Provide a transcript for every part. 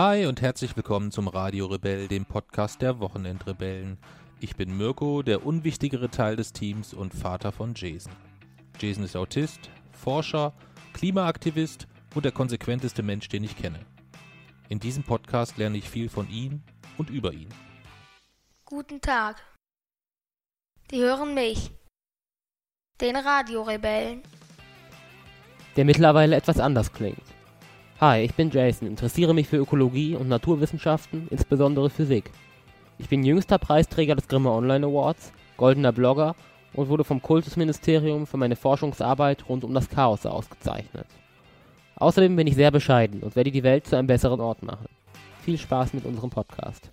Hi und herzlich willkommen zum Radio Rebell, dem Podcast der Wochenendrebellen. Ich bin Mirko, der unwichtigere Teil des Teams und Vater von Jason. Jason ist Autist, Forscher, Klimaaktivist und der konsequenteste Mensch, den ich kenne. In diesem Podcast lerne ich viel von ihm und über ihn. Guten Tag. Die hören mich. Den Radiorebellen. der mittlerweile etwas anders klingt. Hi, ich bin Jason, interessiere mich für Ökologie und Naturwissenschaften, insbesondere Physik. Ich bin jüngster Preisträger des Grimme Online Awards, goldener Blogger und wurde vom Kultusministerium für meine Forschungsarbeit rund um das Chaos ausgezeichnet. Außerdem bin ich sehr bescheiden und werde die Welt zu einem besseren Ort machen. Viel Spaß mit unserem Podcast.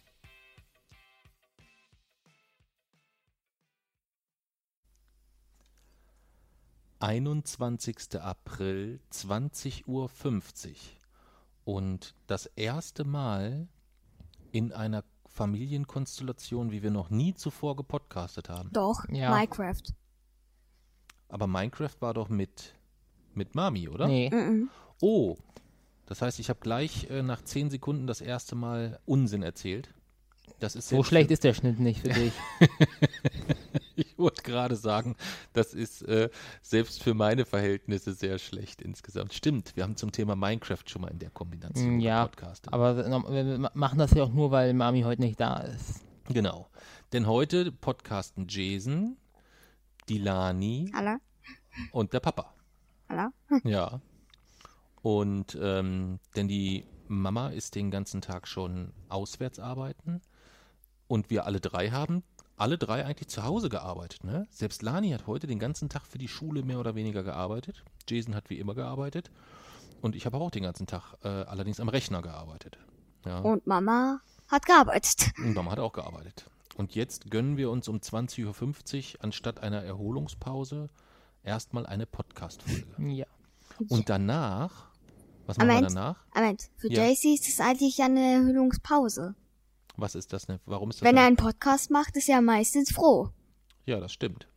...21. April, 20.50 Uhr. Und das erste Mal in einer Familienkonstellation, wie wir noch nie zuvor gepodcastet haben. Doch, Ja. Minecraft. Aber Minecraft war doch mit, mit Mami, oder? Nee, Mhm. Oh, das heißt, ich habe gleich äh, nach 10 Sekunden das erste Mal Unsinn erzählt. Das ist so schlecht ist der Schnitt nicht für dich. Ich wollte gerade sagen, das ist äh, selbst für meine Verhältnisse sehr schlecht insgesamt. Stimmt, wir haben zum Thema Minecraft schon mal in der Kombination Mm, ja, gepodcastet. Aber wir machen das ja auch nur, weil Mami heute nicht da ist. Genau. Denn heute podcasten Jason, die Lani Hallo? und der Papa. Hallo? Ja. Und ähm, denn die Mama ist den ganzen Tag schon auswärts arbeiten und wir alle drei haben alle drei eigentlich zu Hause gearbeitet. Ne? Selbst Lani hat heute den ganzen Tag für die Schule mehr oder weniger gearbeitet. Jason hat wie immer gearbeitet und ich habe auch den ganzen Tag äh, allerdings am Rechner gearbeitet. Ja. Und Mama hat gearbeitet. Und Mama hat auch gearbeitet. Und jetzt gönnen wir uns um 20.50 Uhr anstatt einer Erholungspause erstmal eine Podcast-Folge. Ja. Und danach, was machen wir danach? Moment, für Ja. JC ist das eigentlich ja eine Erholungspause. Was ist das denn? Warum ist das? Wenn er ein- einen Podcast macht, ist er meistens froh. ja, das stimmt.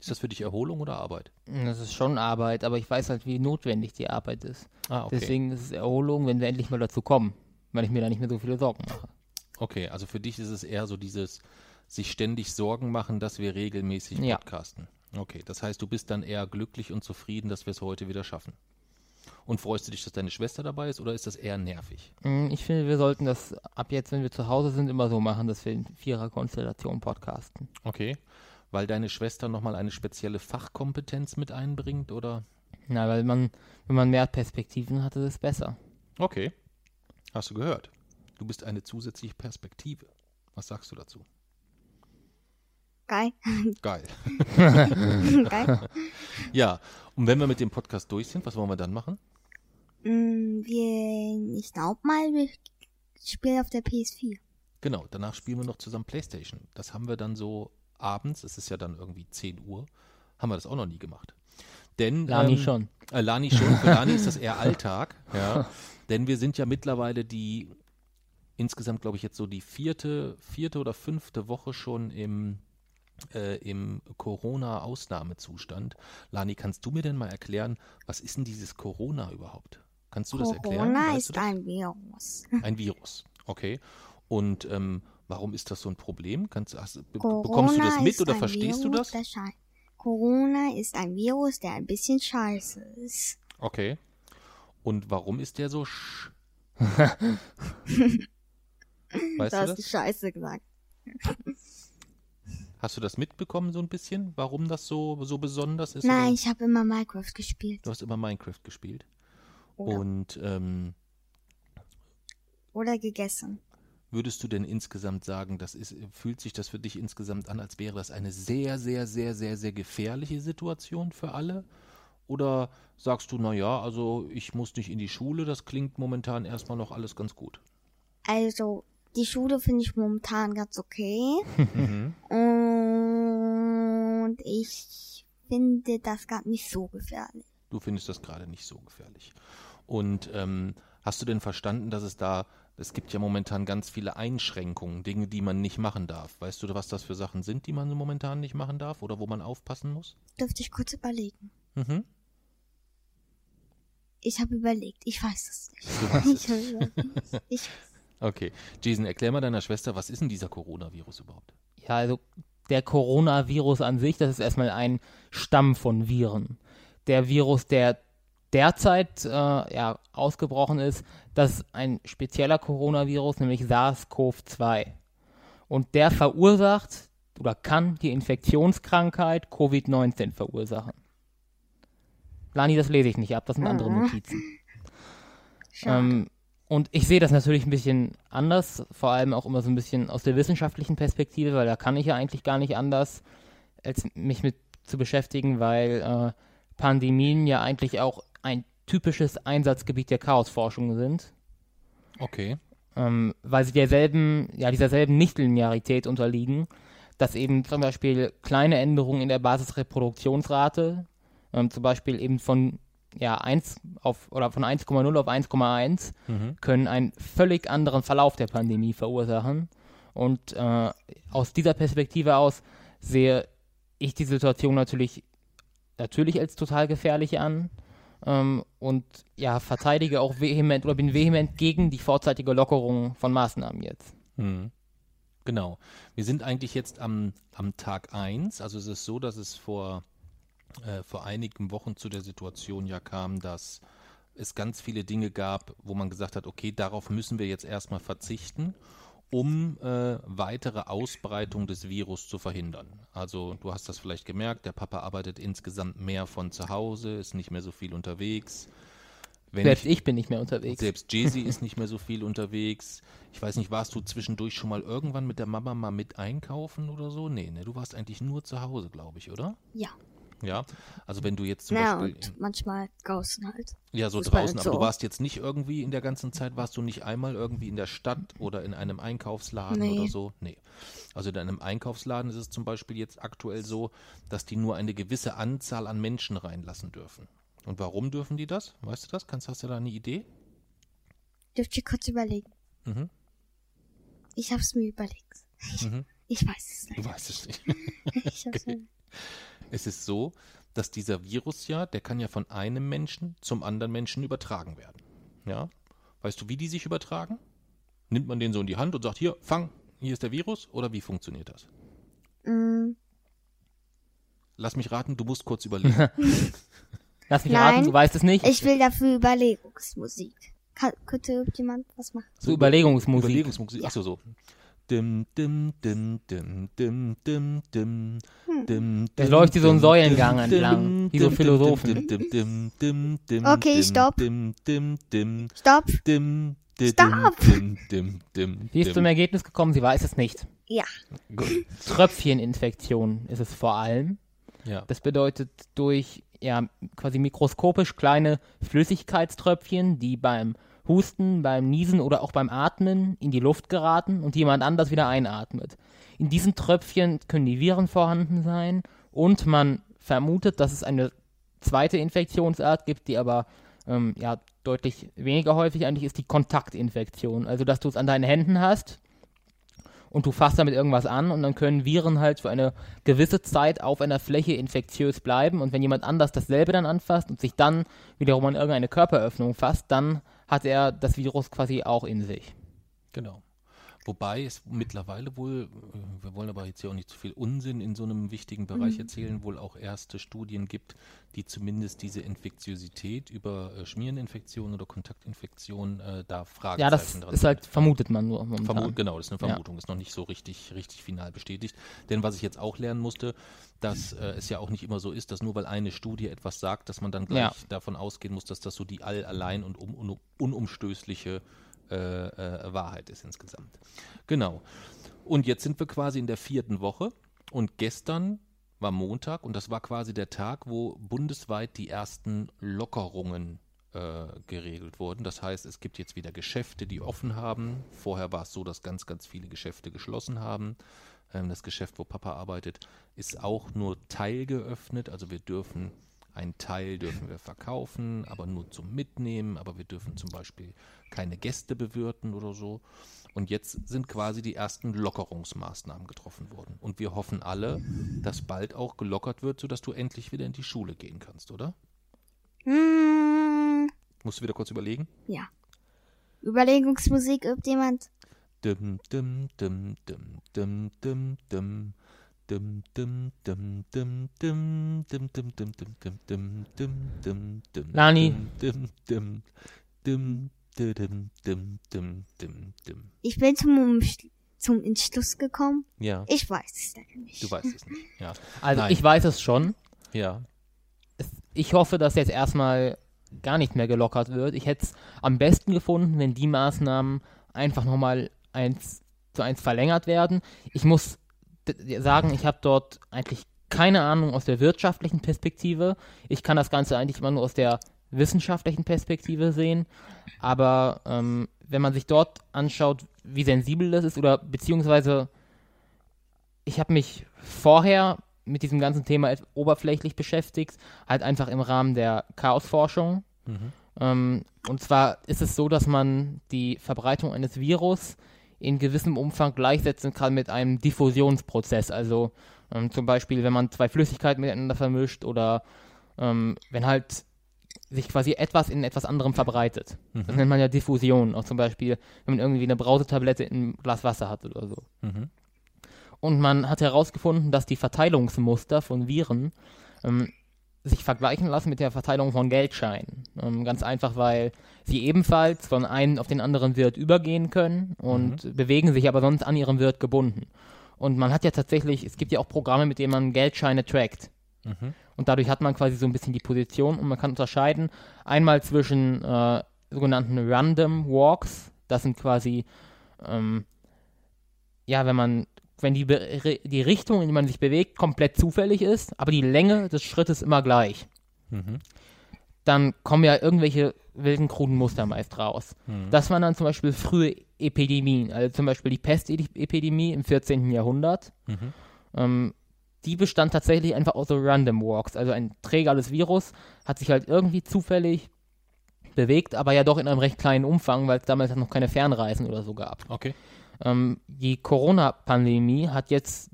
Ist das für dich Erholung oder Arbeit? Das ist schon Arbeit, aber ich weiß halt, wie notwendig die Arbeit ist. Ah, okay. Deswegen ist es Erholung, wenn wir endlich mal dazu kommen, weil ich mir da nicht mehr so viele Sorgen mache. Okay, also für dich ist es eher so dieses sich ständig Sorgen machen, dass wir regelmäßig Ja. podcasten. Okay, das heißt, du bist dann eher glücklich und zufrieden, dass wir es heute wieder schaffen. Und freust du dich, dass deine Schwester dabei ist oder ist das eher nervig? Mm, Ich finde, wir sollten das ab jetzt, wenn wir zu Hause sind, immer so machen, dass wir in Vierer-Konstellation podcasten. Okay. Weil deine Schwester nochmal eine spezielle Fachkompetenz mit einbringt oder? Na, weil man, wenn man mehr Perspektiven hat, ist es besser. Okay. Hast du gehört? Du bist eine zusätzliche Perspektive. Was sagst du dazu? Geil. Geil. Geil. Ja, und wenn wir mit dem Podcast durch sind, was wollen wir dann machen? Mm, wir, ich glaub mal, wir spielen auf der PS4. Genau, danach spielen wir noch zusammen Playstation. Das haben wir dann so abends, es ist ja dann irgendwie 10 Uhr, haben wir das auch noch nie gemacht. Denn, Lani ähm, schon. Äh, Lani schon, für Lani ist das eher Alltag, ja. Denn wir sind ja mittlerweile die, insgesamt glaube ich jetzt so die vierte, vierte oder fünfte Woche schon im, äh, im Corona-Ausnahmezustand. Lani, kannst du mir denn mal erklären, was ist denn dieses Corona überhaupt? Kannst du das erklären? Corona Weißt du ist das? ein Virus. Ein Virus, okay. Und ähm, warum ist das so ein Problem? Kannst, hast, be Corona bekommst du das mit oder verstehst du Virus, das? der schei- Corona ist ein Virus, der ein bisschen scheiße ist. Okay. Und warum ist der so sch... weißt du du hast das? scheiße gesagt. Hast du das mitbekommen so ein bisschen, warum das so, so besonders ist? Nein, Oder? ich habe immer Minecraft gespielt. Du hast immer Minecraft gespielt. Oder, Und ähm, oder gegessen. würdest du denn insgesamt sagen, das ist, fühlt sich das für dich insgesamt an, als wäre das eine sehr, sehr, sehr, sehr, sehr gefährliche Situation für alle? Oder sagst du, naja, also ich muss nicht in die Schule, das klingt momentan erstmal noch alles ganz gut? Also, die Schule finde ich momentan ganz okay. Mhm. Und ich finde das gerade nicht so gefährlich. Du findest das gerade nicht so gefährlich. Und ähm, hast du denn verstanden, dass es da, es gibt ja momentan ganz viele Einschränkungen, Dinge, die man nicht machen darf. Weißt du, was das für Sachen sind, die man momentan nicht machen darf oder wo man aufpassen muss? Dürfte ich kurz überlegen. Mhm. Ich habe überlegt. Ich weiß es nicht. Du weißt es Ich habe überlegt. Ich, Okay. Jason, erklär mal deiner Schwester, was ist denn dieser Coronavirus überhaupt? Ja, also der Coronavirus an sich, das ist erstmal ein Stamm von Viren. Der Virus, der derzeit äh, ja, ausgebrochen ist, das ist ein spezieller Coronavirus, nämlich SARS-CoV-2. Und der verursacht oder kann die Infektionskrankheit Covid-19 verursachen. Lani, das lese ich nicht ab, das sind andere Notizen. schade. Ähm, und ich sehe das natürlich ein bisschen anders, vor allem auch immer so ein bisschen aus der wissenschaftlichen Perspektive, weil da kann ich ja eigentlich gar nicht anders, als mich mit zu beschäftigen, weil äh, Pandemien ja eigentlich auch ein typisches Einsatzgebiet der Chaosforschung sind, Okay. ähm, weil sie derselben, ja, dieser selben Nichtlinearität unterliegen, dass eben zum Beispiel kleine Änderungen in der Basisreproduktionsrate, ähm, zum Beispiel eben von ja, 1 auf oder von 1,0 auf 1,1 Mhm. können einen völlig anderen Verlauf der Pandemie verursachen. Und äh, aus dieser Perspektive aus sehe ich die Situation natürlich, natürlich als total gefährlich an ähm, und ja, verteidige auch vehement oder bin vehement gegen die vorzeitige Lockerung von Maßnahmen jetzt. Mhm. Genau. Wir sind eigentlich jetzt am, am Tag 1. Also es ist so, dass es vor, äh, vor einigen Wochen zu der Situation ja kam, dass es ganz viele Dinge gab, wo man gesagt hat, okay, darauf müssen wir jetzt erstmal verzichten, um äh, weitere Ausbreitung des Virus zu verhindern. Also du hast das vielleicht gemerkt, der Papa arbeitet insgesamt mehr von zu Hause, ist nicht mehr so viel unterwegs. Wenn Selbst ich, bin nicht mehr unterwegs. selbst Jay-Z ist nicht mehr so viel unterwegs. Ich weiß nicht, warst du zwischendurch schon mal irgendwann mit der Mama mal mit einkaufen oder so? Nee, ne, du warst eigentlich nur zu Hause, glaube ich, oder? ja. Ja. Also wenn du jetzt zum Na, Beispiel. und manchmal draußen halt. ja, so Fußball draußen, aber du so. warst jetzt nicht irgendwie in der ganzen Zeit, warst du nicht einmal irgendwie in der Stadt oder in einem Einkaufsladen Nee. oder so? Nee. Also in einem Einkaufsladen ist es zum Beispiel jetzt aktuell so, dass die nur eine gewisse Anzahl an Menschen reinlassen dürfen. Und warum dürfen die das? Weißt du das? Kannst, hast du da eine Idee? Dürft ihr kurz überlegen? Mhm. Ich hab's mir überlegt. Mhm. Ich weiß es Du nicht. weißt es nicht. Ich hab's mir Es ist so, dass dieser Virus ja, der kann ja von einem Menschen zum anderen Menschen übertragen werden. Ja? Weißt du, wie die sich übertragen? Nimmt man den so in die Hand und sagt, hier, fang, hier ist der Virus? Oder wie funktioniert das? Mm, Lass mich raten, du musst kurz überlegen. Lass mich Nein. raten, du weißt es nicht. Ich will dafür Überlegungsmusik. Kann, könnte irgendjemand was machen? so Überlegungsmusik. Überlegungsmusik. Achso, so. Dim, dim, dim, dim, dim, dim, dim, dim, Das dim, läuft wie so ein Säulengang entlang, wie so Philosophen. Okay, stopp. Stopp. Stopp. Sie ist zum Ergebnis gekommen, sie weiß es nicht. Ja. Gut. Tröpfcheninfektion ist es vor allem. Ja. Das bedeutet durch ja quasi mikroskopisch kleine Flüssigkeitströpfchen, die beim Husten, beim Niesen oder auch beim Atmen in die Luft geraten und jemand anders wieder einatmet. In diesen Tröpfchen können die Viren vorhanden sein und man vermutet, dass es eine zweite Infektionsart gibt, die aber ähm, ja deutlich weniger häufig eigentlich ist die Kontaktinfektion. Also dass du es an deinen Händen hast und du fasst damit irgendwas an und dann können Viren halt für eine gewisse Zeit auf einer Fläche infektiös bleiben und wenn jemand anders dasselbe dann anfasst und sich dann wiederum an irgendeine Körperöffnung fasst, dann hat er das Virus quasi auch in sich. Genau. Wobei es mittlerweile wohl, äh, wir wollen aber jetzt hier auch nicht zu viel Unsinn in so einem wichtigen Bereich Mhm. erzählen, wohl auch erste Studien gibt, die zumindest diese Infektiosität über äh, Schmiereninfektionen oder Kontaktinfektionen äh, da Fragezeichen Ja, das dran ist halt, vermutet man nur momentan. Vermu genau, das ist eine Ja. Vermutung, ist noch nicht so richtig, richtig final bestätigt. Denn was ich jetzt auch lernen musste, dass äh, es ja auch nicht immer so ist, dass nur weil eine Studie etwas sagt, dass man dann gleich Ja. davon ausgehen muss, dass das so die all allein und um, un, unumstößliche äh, äh, Wahrheit ist insgesamt. Genau. Und jetzt sind wir quasi in der vierten Woche und gestern war Montag und das war quasi der Tag, wo bundesweit die ersten Lockerungen äh, geregelt wurden. Das heißt, es gibt jetzt wieder Geschäfte, die offen haben. Vorher war es so, dass ganz, ganz viele Geschäfte geschlossen haben. Ähm, das Geschäft, wo Papa arbeitet, ist auch nur teilgeöffnet. Also wir dürfen einen Teil dürfen wir verkaufen, aber nur zum Mitnehmen. Aber wir dürfen zum Beispiel keine Gäste bewirten oder so. Und jetzt sind quasi die ersten Lockerungsmaßnahmen getroffen worden. Und wir hoffen alle, dass bald auch gelockert wird, sodass du endlich wieder in die Schule gehen kannst, oder? Hm, Musst du wieder kurz überlegen? Ja. Überlegungsmusik übt jemand? Dum, dum, dum, dum, dum, dum, dum. Dum, dum, dum, dum, dum, dum, dum, dum, dum, dum, dum, dum, dum, dum, Lani. dum, dum, dum, dum, dum, dum, dum, dum, dum. Ich bin zum, zum Entschluss gekommen. Ja, Ich weiß es leider nicht. du weißt es nicht. Ja, Also Nein. ich weiß es schon. ja. Ich hoffe, dass jetzt erstmal gar nicht mehr gelockert wird. Ich hätte es am besten gefunden, wenn die Maßnahmen einfach nochmal eins zu eins verlängert werden. Ich muss sagen, ich habe dort eigentlich keine Ahnung aus der wirtschaftlichen Perspektive. Ich kann das Ganze eigentlich immer nur aus der wissenschaftlichen Perspektive sehen. Aber ähm, wenn man sich dort anschaut, wie sensibel das ist, oder beziehungsweise ich habe mich vorher mit diesem ganzen Thema oberflächlich beschäftigt, halt einfach im Rahmen der Chaosforschung. Mhm. Ähm, und zwar ist es so, dass man die Verbreitung eines Virus in gewissem Umfang gleichsetzen kann mit einem Diffusionsprozess. Also ähm, zum Beispiel, wenn man zwei Flüssigkeiten miteinander vermischt oder ähm, wenn halt sich quasi etwas in etwas anderem verbreitet. Das nennt man ja Diffusion. Auch zum Beispiel, wenn man irgendwie eine Brausetablette in einem Glas Wasser hat oder so. Mhm. Und man hat herausgefunden, dass die Verteilungsmuster von Viren ähm, sich vergleichen lassen mit der Verteilung von Geldscheinen. Ähm, ganz einfach, weil sie ebenfalls von einem auf den anderen Wirt übergehen können und bewegen sich aber sonst an ihrem Wirt gebunden. Und man hat ja tatsächlich, es gibt ja auch Programme, mit denen man Geldscheine trackt. Mhm. Und dadurch hat man quasi so ein bisschen die Position und man kann unterscheiden einmal zwischen äh, sogenannten Random Walks, das sind quasi, ähm, ja, wenn man, wenn die, Be die Richtung, in die man sich bewegt, komplett zufällig ist, aber die Länge des Schrittes immer gleich, Mhm. dann kommen ja irgendwelche wilden, kruden Muster meist raus. Mhm. Das waren dann zum Beispiel frühe Epidemien, also zum Beispiel die Pestepidemie im 14. Jahrhundert. Mhm. Ähm, die bestand tatsächlich einfach aus so Random Walks. Also ein Träger des Virus hat sich halt irgendwie zufällig bewegt, aber ja doch in einem recht kleinen Umfang, weil es damals noch keine Fernreisen oder so gab. Okay. Ähm, die Corona-Pandemie hat jetzt,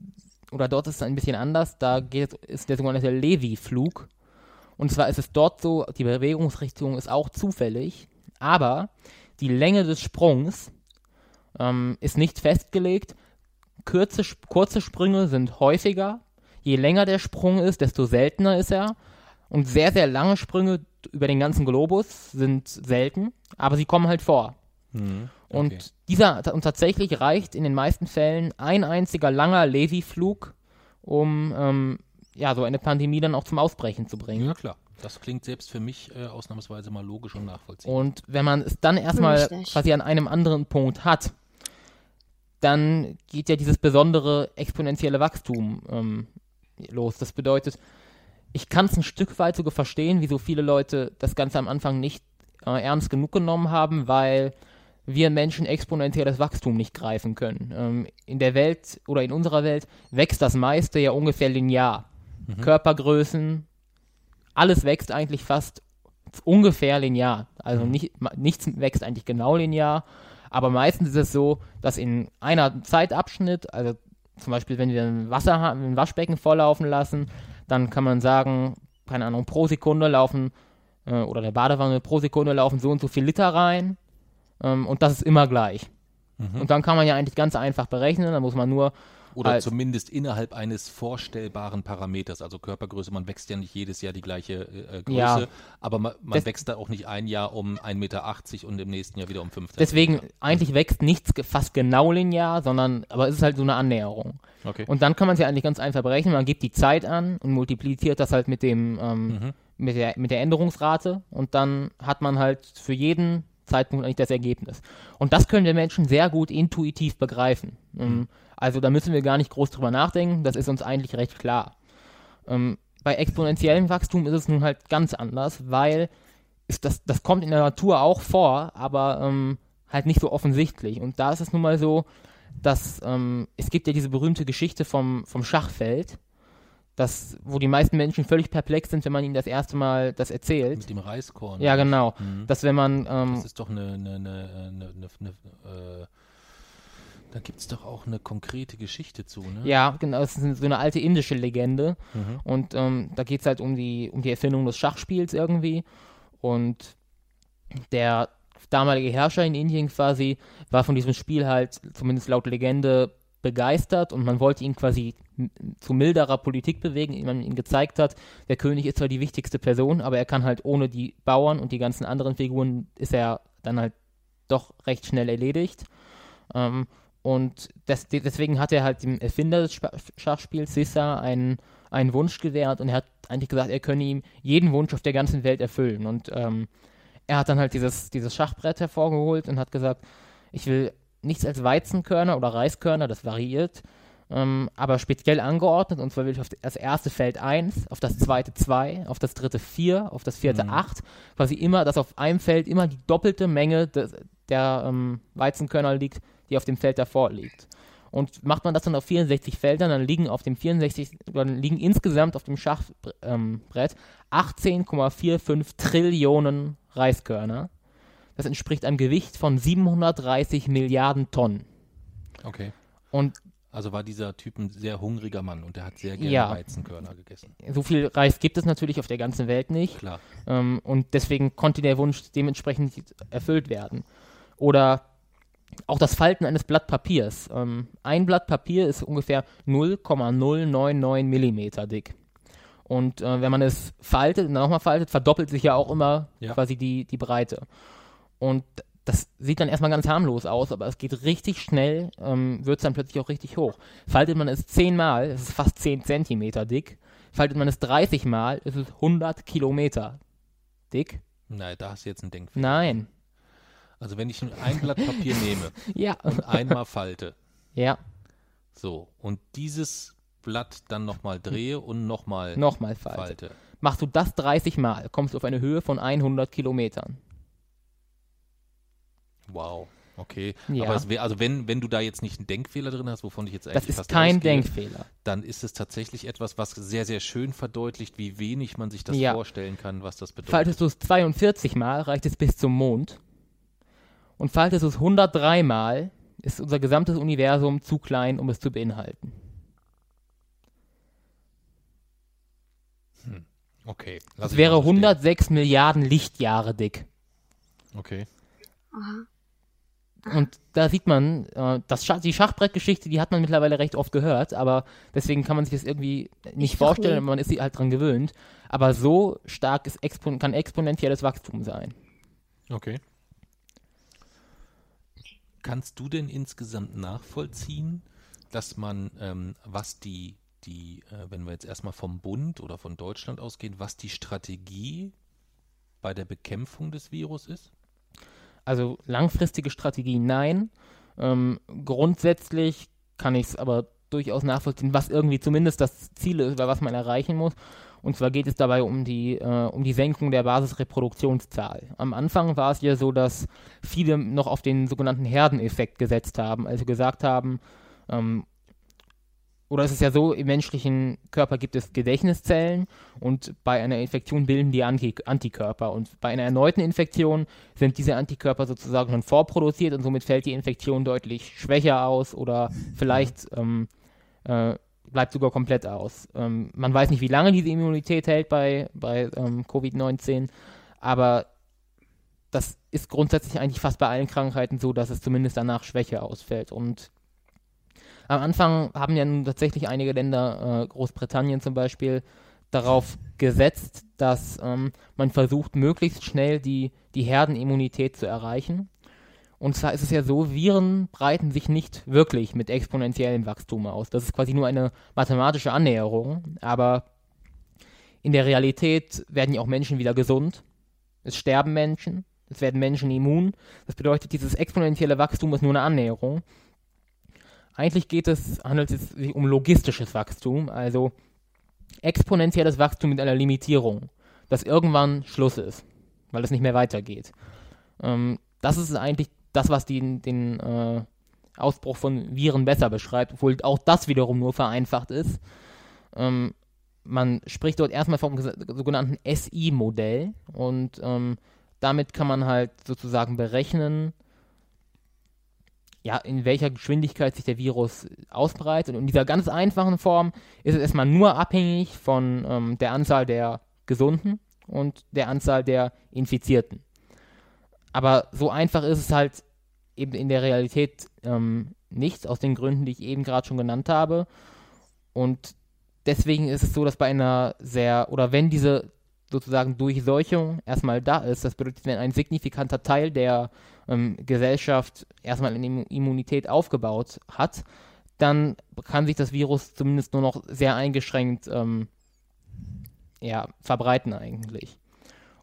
oder dort ist es ein bisschen anders, da geht, ist der sogenannte Levi-Flug. Und zwar ist es dort so, die Bewegungsrichtung ist auch zufällig, aber die Länge des Sprungs ähm, ist nicht festgelegt. Kürze, kurze Sprünge sind häufiger. Je länger der Sprung ist, desto seltener ist er. Und sehr, sehr lange Sprünge über den ganzen Globus sind selten, aber sie kommen halt vor. Mhm. Und Okay. dieser und tatsächlich reicht in den meisten Fällen ein einziger langer Levi-Flug, um ähm, ja so eine Pandemie dann auch zum Ausbrechen zu bringen. Ja, klar. Das klingt selbst für mich äh, ausnahmsweise mal logisch und nachvollziehbar. Und wenn man es dann erstmal quasi an einem anderen Punkt hat, dann geht ja dieses besondere exponentielle Wachstum ähm, los. Das bedeutet, ich kann es ein Stück weit sogar verstehen, wieso viele Leute das Ganze am Anfang nicht äh, ernst genug genommen haben, weil wir Menschen exponentielles Wachstum nicht greifen können. Ähm, in der Welt oder in unserer Welt wächst das meiste ja ungefähr linear. Körpergrößen, alles wächst eigentlich fast ungefähr linear. Also nicht, ma- nichts wächst eigentlich genau linear, aber meistens ist es so, dass in einer Zeitabschnitt, also zum Beispiel, wenn wir ein Wasser haben, ein Waschbecken volllaufen lassen, dann kann man sagen, keine Ahnung, pro Sekunde laufen äh, oder der Badewanne pro Sekunde laufen so und so viel Liter rein ähm, und das ist immer gleich. Und dann kann man ja eigentlich ganz einfach berechnen, dann muss man nur Oder halt- zumindest innerhalb eines vorstellbaren Parameters, also Körpergröße. Man wächst ja nicht jedes Jahr die gleiche äh, Größe, Ja. aber man, man Das- wächst da auch nicht ein Jahr um 1,80 Meter und im nächsten Jahr wieder um 5 Deswegen, eigentlich wächst nichts fast genau linear, sondern, aber es ist halt so eine Annäherung. Okay. Und dann kann man es ja eigentlich ganz einfach berechnen. Man gibt die Zeit an und multipliziert das halt mit dem, ähm, mit, der, mit der Änderungsrate und dann hat man halt für jeden Zeitpunkt eigentlich das Ergebnis. Und das können wir Menschen sehr gut intuitiv begreifen. Ähm, also da müssen wir gar nicht groß drüber nachdenken, das ist uns eigentlich recht klar. Ähm, bei exponentiellem Wachstum ist es nun halt ganz anders, weil das, das kommt in der Natur auch vor, aber ähm, halt nicht so offensichtlich. Und da ist es nun mal so, dass ähm, es gibt ja diese berühmte Geschichte vom, vom Schachfeld, das, wo die meisten Menschen völlig perplex sind, wenn man ihnen das erste Mal das erzählt. Mit dem Reiskorn. Ja, genau. Mhm. Dass wenn man, ähm, Das ist doch eine, eine, eine, eine, eine, eine äh, da gibt es doch auch eine konkrete Geschichte zu, ne? ja, genau, das ist so eine alte indische Legende. Mhm. Und ähm, da geht es halt um die, um die Erfindung des Schachspiels irgendwie. Und der damalige Herrscher in Indien quasi war von diesem Spiel halt, zumindest laut Legende, begeistert und man wollte ihn quasi zu milderer Politik bewegen, indem man ihm gezeigt hat, der König ist zwar die wichtigste Person, aber er kann halt ohne die Bauern und die ganzen anderen Figuren ist er dann halt doch recht schnell erledigt. Ähm, und das, deswegen hat er halt dem Erfinder des Schachspiels, Sissa, einen, einen Wunsch gewährt und er hat eigentlich gesagt, er könne ihm jeden Wunsch auf der ganzen Welt erfüllen. Und ähm, er hat dann halt dieses, dieses Schachbrett hervorgeholt und hat gesagt, ich will nichts als Weizenkörner oder Reiskörner, das variiert, ähm, aber speziell angeordnet. Und zwar will ich auf das erste Feld 1, auf das zweite 2, auf das dritte 4, auf das vierte 8. Mhm. Quasi immer, dass auf einem Feld immer die doppelte Menge de, der ähm, Weizenkörner liegt, die auf dem Feld davor liegt. Und macht man das dann auf 64 Feldern, dann liegen auf dem 64, dann liegen insgesamt auf dem Schachbrett ähm, 18,45 Trillionen Reiskörner. Das entspricht einem Gewicht von 730 Milliarden Tonnen. Okay. Und also war dieser Typ ein sehr hungriger Mann und er hat sehr gerne ja, Weizenkörner gegessen. So viel Reis gibt es natürlich auf der ganzen Welt nicht. Klar. Ähm, und deswegen konnte der Wunsch dementsprechend erfüllt werden. Oder auch das Falten eines Blatt Papiers. Ähm, ein Blatt Papier ist ungefähr 0,099 Millimeter dick. Und äh, wenn man es faltet und dann nochmal faltet, verdoppelt sich ja auch immer ja. quasi die, die Breite. Und das sieht dann erstmal ganz harmlos aus, aber es geht richtig schnell, ähm, wird es dann plötzlich auch richtig hoch. Faltet man es zehnmal, es ist fast 10 Zentimeter dick. Faltet man es 30 Mal, ist es 100 Kilometer dick. Nein, da hast du jetzt einen Denkfehler. Nein. Also wenn ich ein Blatt Papier nehme ja. und einmal falte. Ja. So, und dieses Blatt dann nochmal drehe und nochmal nochmal falte. falte. Machst du das 30 Mal, kommst du auf eine Höhe von 100 Kilometern. Wow. Okay, ja. aber wär, also wenn, wenn du da jetzt nicht einen Denkfehler drin hast, wovon ich jetzt eigentlich Das ist fast kein ausgehe, Denkfehler. Dann ist es tatsächlich etwas, was sehr, sehr schön verdeutlicht, wie wenig man sich das ja. vorstellen kann, was das bedeutet. Faltest du es 42 Mal, reicht es bis zum Mond. Und faltest du es 103 Mal, ist unser gesamtes Universum zu klein, um es zu beinhalten. Hm. Okay. Es wäre 106 Milliarden Lichtjahre dick. Okay. Aha. Und da sieht man, äh, das Schach, die Schachbrettgeschichte, die hat man mittlerweile recht oft gehört, aber deswegen kann man sich das irgendwie nicht vorstellen, man ist sich halt dran gewöhnt. Aber so stark ist Expon kann exponentielles Wachstum sein. Okay. Kannst du denn insgesamt nachvollziehen, dass man, ähm, was die, die äh, wenn wir jetzt erstmal vom Bund oder von Deutschland ausgehen, was die Strategie bei der Bekämpfung des Virus ist? Also langfristige Strategie nein. Ähm, grundsätzlich kann ich es aber durchaus nachvollziehen, was irgendwie zumindest das Ziel ist oder was man erreichen muss. Und zwar geht es dabei um die, äh, um die Senkung der Basisreproduktionszahl. Am Anfang war es ja so, dass viele noch auf den sogenannten Herdeneffekt gesetzt haben, also gesagt haben, ähm, oder es ist ja so, im menschlichen Körper gibt es Gedächtniszellen und bei einer Infektion bilden die Anti Antikörper. Und bei einer erneuten Infektion sind diese Antikörper sozusagen schon vorproduziert und somit fällt die Infektion deutlich schwächer aus oder vielleicht ähm, äh, bleibt sogar komplett aus. Ähm, man weiß nicht, wie lange diese Immunität hält bei, bei ähm, Covid-19, aber das ist grundsätzlich eigentlich fast bei allen Krankheiten so, dass es zumindest danach schwächer ausfällt. Und am Anfang haben ja nun tatsächlich einige Länder, äh, Großbritannien zum Beispiel, darauf gesetzt, dass ähm, man versucht, möglichst schnell die, die Herdenimmunität zu erreichen. Und zwar ist es ja so, Viren breiten sich nicht wirklich mit exponentiellem Wachstum aus. Das ist quasi nur eine mathematische Annäherung, aber in der Realität werden ja auch Menschen wieder gesund. Es sterben Menschen, es werden Menschen immun. Das bedeutet, dieses exponentielle Wachstum ist nur eine Annäherung. Eigentlich geht es, handelt es sich um logistisches Wachstum, also exponentielles Wachstum mit einer Limitierung, dass irgendwann Schluss ist, weil es nicht mehr weitergeht. Ähm, das ist eigentlich das, was den, den äh, Ausbruch von Viren besser beschreibt, obwohl auch das wiederum nur vereinfacht ist. Ähm, man spricht dort erstmal vom sogenannten SI-Modell und ähm, damit kann man halt sozusagen berechnen, ja, in welcher Geschwindigkeit sich der Virus ausbreitet. Und in dieser ganz einfachen Form ist es erstmal nur abhängig von ähm, der Anzahl der Gesunden und der Anzahl der Infizierten. Aber so einfach ist es halt eben in der Realität ähm, nicht, aus den Gründen, die ich eben gerade schon genannt habe. Und deswegen ist es so, dass bei einer sehr, oder wenn diese sozusagen Durchseuchung erstmal da ist, das bedeutet, wenn ein signifikanter Teil der ähm, Gesellschaft erstmal eine Immunität aufgebaut hat, dann kann sich das Virus zumindest nur noch sehr eingeschränkt ähm, ja, verbreiten eigentlich.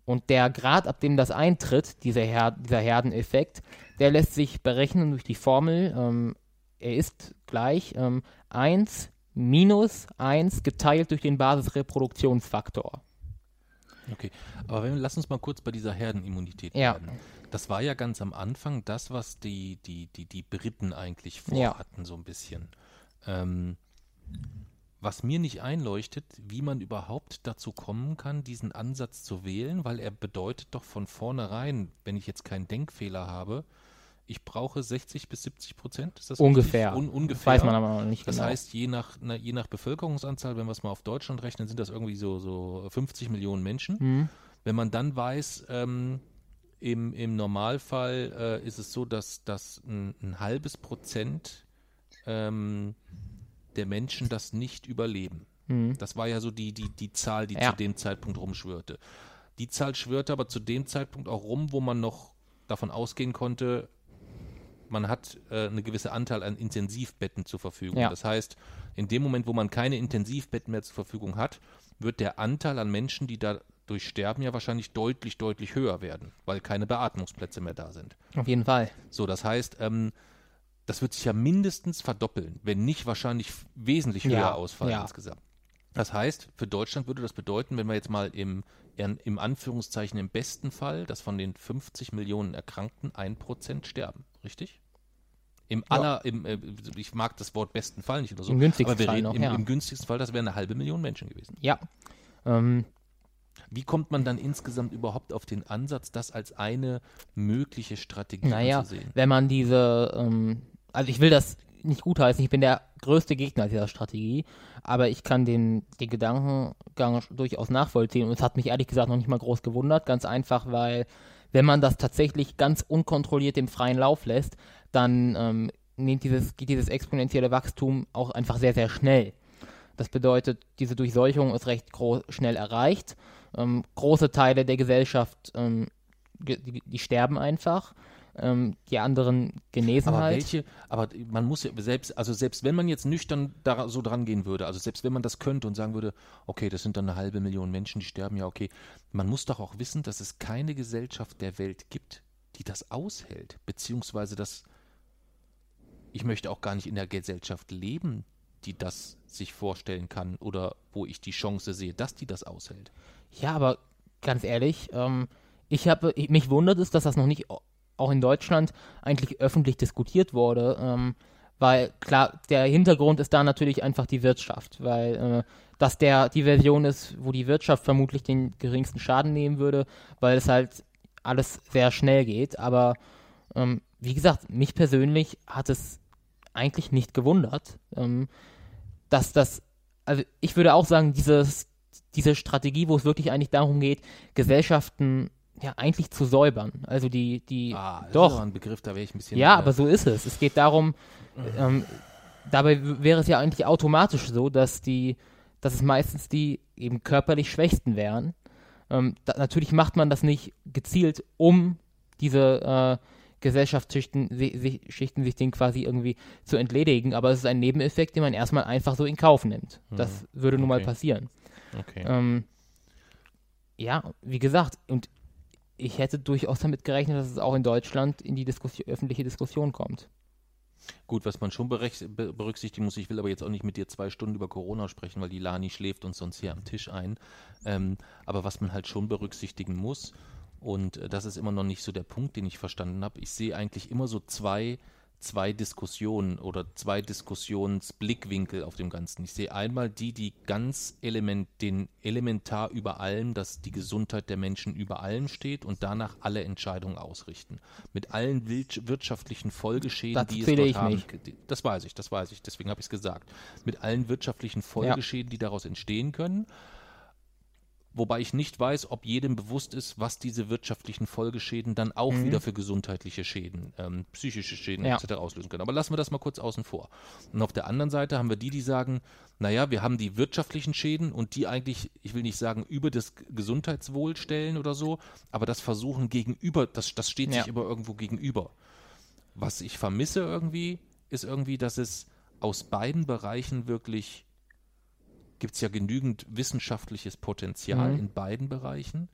Und der Grad, ab dem das eintritt, dieser, Her dieser Herdeneffekt, der lässt sich berechnen durch die Formel. Ähm, er ist gleich ähm, 1 minus 1 geteilt durch den Basisreproduktionsfaktor. Okay, aber wenn, lass uns mal kurz bei dieser Herdenimmunität ja. bleiben. Das war ja ganz am Anfang das, was die, die, die, die Briten eigentlich vorhatten, ja. so ein bisschen. Ähm, was mir nicht einleuchtet, wie man überhaupt dazu kommen kann, diesen Ansatz zu wählen, weil er bedeutet doch von vornherein, wenn ich jetzt keinen Denkfehler habe, ich brauche 60 bis 70 Prozent. Ist das ungefähr. Un ungefähr. Weiß man aber noch nicht das genau. Das heißt, je nach, na, je nach Bevölkerungsanzahl, wenn wir es mal auf Deutschland rechnen, sind das irgendwie so, so 50 Millionen Menschen. Mhm. Wenn man dann weiß, ähm, im, im Normalfall äh, ist es so, dass, dass ein, ein halbes Prozent ähm, der Menschen das nicht überleben. Mhm. Das war ja so die, die, die Zahl, die Ja. zu dem Zeitpunkt rumschwirrte. Die Zahl schwirrte aber zu dem Zeitpunkt auch rum, wo man noch davon ausgehen konnte, man hat äh, eine gewisse Anteil an Intensivbetten zur Verfügung. Ja. Das heißt, in dem Moment, wo man keine Intensivbetten mehr zur Verfügung hat, wird der Anteil an Menschen, die dadurch sterben, ja wahrscheinlich deutlich, deutlich höher werden, weil keine Beatmungsplätze mehr da sind. Auf jeden Fall. So, das heißt, ähm, das wird sich ja mindestens verdoppeln, wenn nicht wahrscheinlich wesentlich höher Ja, ausfallen ja. insgesamt. Das heißt, für Deutschland würde das bedeuten, wenn wir jetzt mal im, im Anführungszeichen im besten Fall, dass von den 50 Millionen Erkrankten ein Prozent sterben, richtig? Im Ja. aller, im, äh, ich mag das Wort besten Fall nicht oder so, Im günstigsten aber wir Fall reden noch, im, ja. im günstigsten Fall, das wären eine halbe Million Menschen gewesen. Ja. Ähm, Wie kommt man dann insgesamt überhaupt auf den Ansatz, das als eine mögliche Strategie naja, anzusehen? wenn man diese, ähm, also ich will das nicht gutheißen, ich bin der größte Gegner dieser Strategie, aber ich kann den, den Gedankengang durchaus nachvollziehen und es hat mich ehrlich gesagt noch nicht mal groß gewundert, ganz einfach, weil wenn man das tatsächlich ganz unkontrolliert im freien Lauf lässt, dann ähm, nimmt dieses, geht dieses exponentielle Wachstum auch einfach sehr, sehr schnell. Das bedeutet, diese Durchseuchung ist recht gro- schnell erreicht. Ähm, große Teile der Gesellschaft, ähm, die, die sterben einfach. Ähm, die anderen genesen Aber halt. welche, aber man muss ja selbst, also selbst wenn man jetzt nüchtern da so dran gehen würde, also selbst wenn man das könnte und sagen würde, okay, das sind dann eine halbe Million Menschen, die sterben, ja, okay, man muss doch auch wissen, dass es keine Gesellschaft der Welt gibt, die das aushält, beziehungsweise dass ich möchte auch gar nicht in der Gesellschaft leben, die das sich vorstellen kann oder wo ich die Chance sehe, dass die das aushält. Ja, aber ganz ehrlich, ähm, ich habe, ich, mich wundert es, dass das noch nicht auch in Deutschland eigentlich öffentlich diskutiert wurde, ähm, weil klar, der Hintergrund ist da natürlich einfach die Wirtschaft, weil äh, das der die Version ist, wo die Wirtschaft vermutlich den geringsten Schaden nehmen würde, weil es halt alles sehr schnell geht. Aber ähm, wie gesagt, mich persönlich hat es eigentlich nicht gewundert, ähm, dass das, also ich würde auch sagen, dieses, diese Strategie, wo es wirklich eigentlich darum geht, Gesellschaften ja eigentlich zu säubern. Also die, die Ah, das doch. ist ein Begriff, da wäre ich ein bisschen. Ja, äh, aber so ist es. Es geht darum, ähm, dabei wäre es ja eigentlich automatisch so, dass die, dass es meistens die eben körperlich Schwächsten wären. Ähm, da, natürlich macht man das nicht gezielt, um diese äh, Gesellschaftsschichten si- si- Schichten sich den quasi irgendwie zu entledigen, aber es ist ein Nebeneffekt, den man erstmal einfach so in Kauf nimmt. Das würde nun mal Okay. passieren. Okay. Ähm, ja, wie gesagt, und ich hätte durchaus damit gerechnet, dass es auch in Deutschland in die Diskussion, öffentliche Diskussion kommt. Gut, was man schon berücksichtigen muss, ich will aber jetzt auch nicht mit dir zwei Stunden über Corona sprechen, weil die Lani schläft uns sonst hier am Tisch ein. Ähm, aber was man halt schon berücksichtigen muss, und äh, das ist immer noch nicht so der Punkt, den ich verstanden habe, ich sehe eigentlich immer so zwei, zwei Diskussionen oder zwei Diskussionsblickwinkel auf dem Ganzen. Ich sehe einmal die, die ganz element, den elementar über allem, dass die Gesundheit der Menschen über allem steht und danach alle Entscheidungen ausrichten. Mit allen wirtschaftlichen Folgeschäden, Dazu die es dort ich haben. mich. Das weiß ich, das weiß ich, deswegen habe ich es gesagt. Mit allen wirtschaftlichen Folgeschäden, die daraus entstehen können. Wobei ich nicht weiß, ob jedem bewusst ist, was diese wirtschaftlichen Folgeschäden dann auch Mhm. wieder für gesundheitliche Schäden, ähm, psychische Schäden Ja. etc. auslösen können. Aber lassen wir das mal kurz außen vor. Und auf der anderen Seite haben wir die, die sagen, naja, wir haben die wirtschaftlichen Schäden und die eigentlich, ich will nicht sagen, über das Gesundheitswohl stellen oder so, aber das versuchen gegenüber, das, das steht Ja. sich immer irgendwo gegenüber. Was ich vermisse irgendwie, ist irgendwie, dass es aus beiden Bereichen wirklich gibt es ja genügend wissenschaftliches Potenzial Mhm. in beiden Bereichen,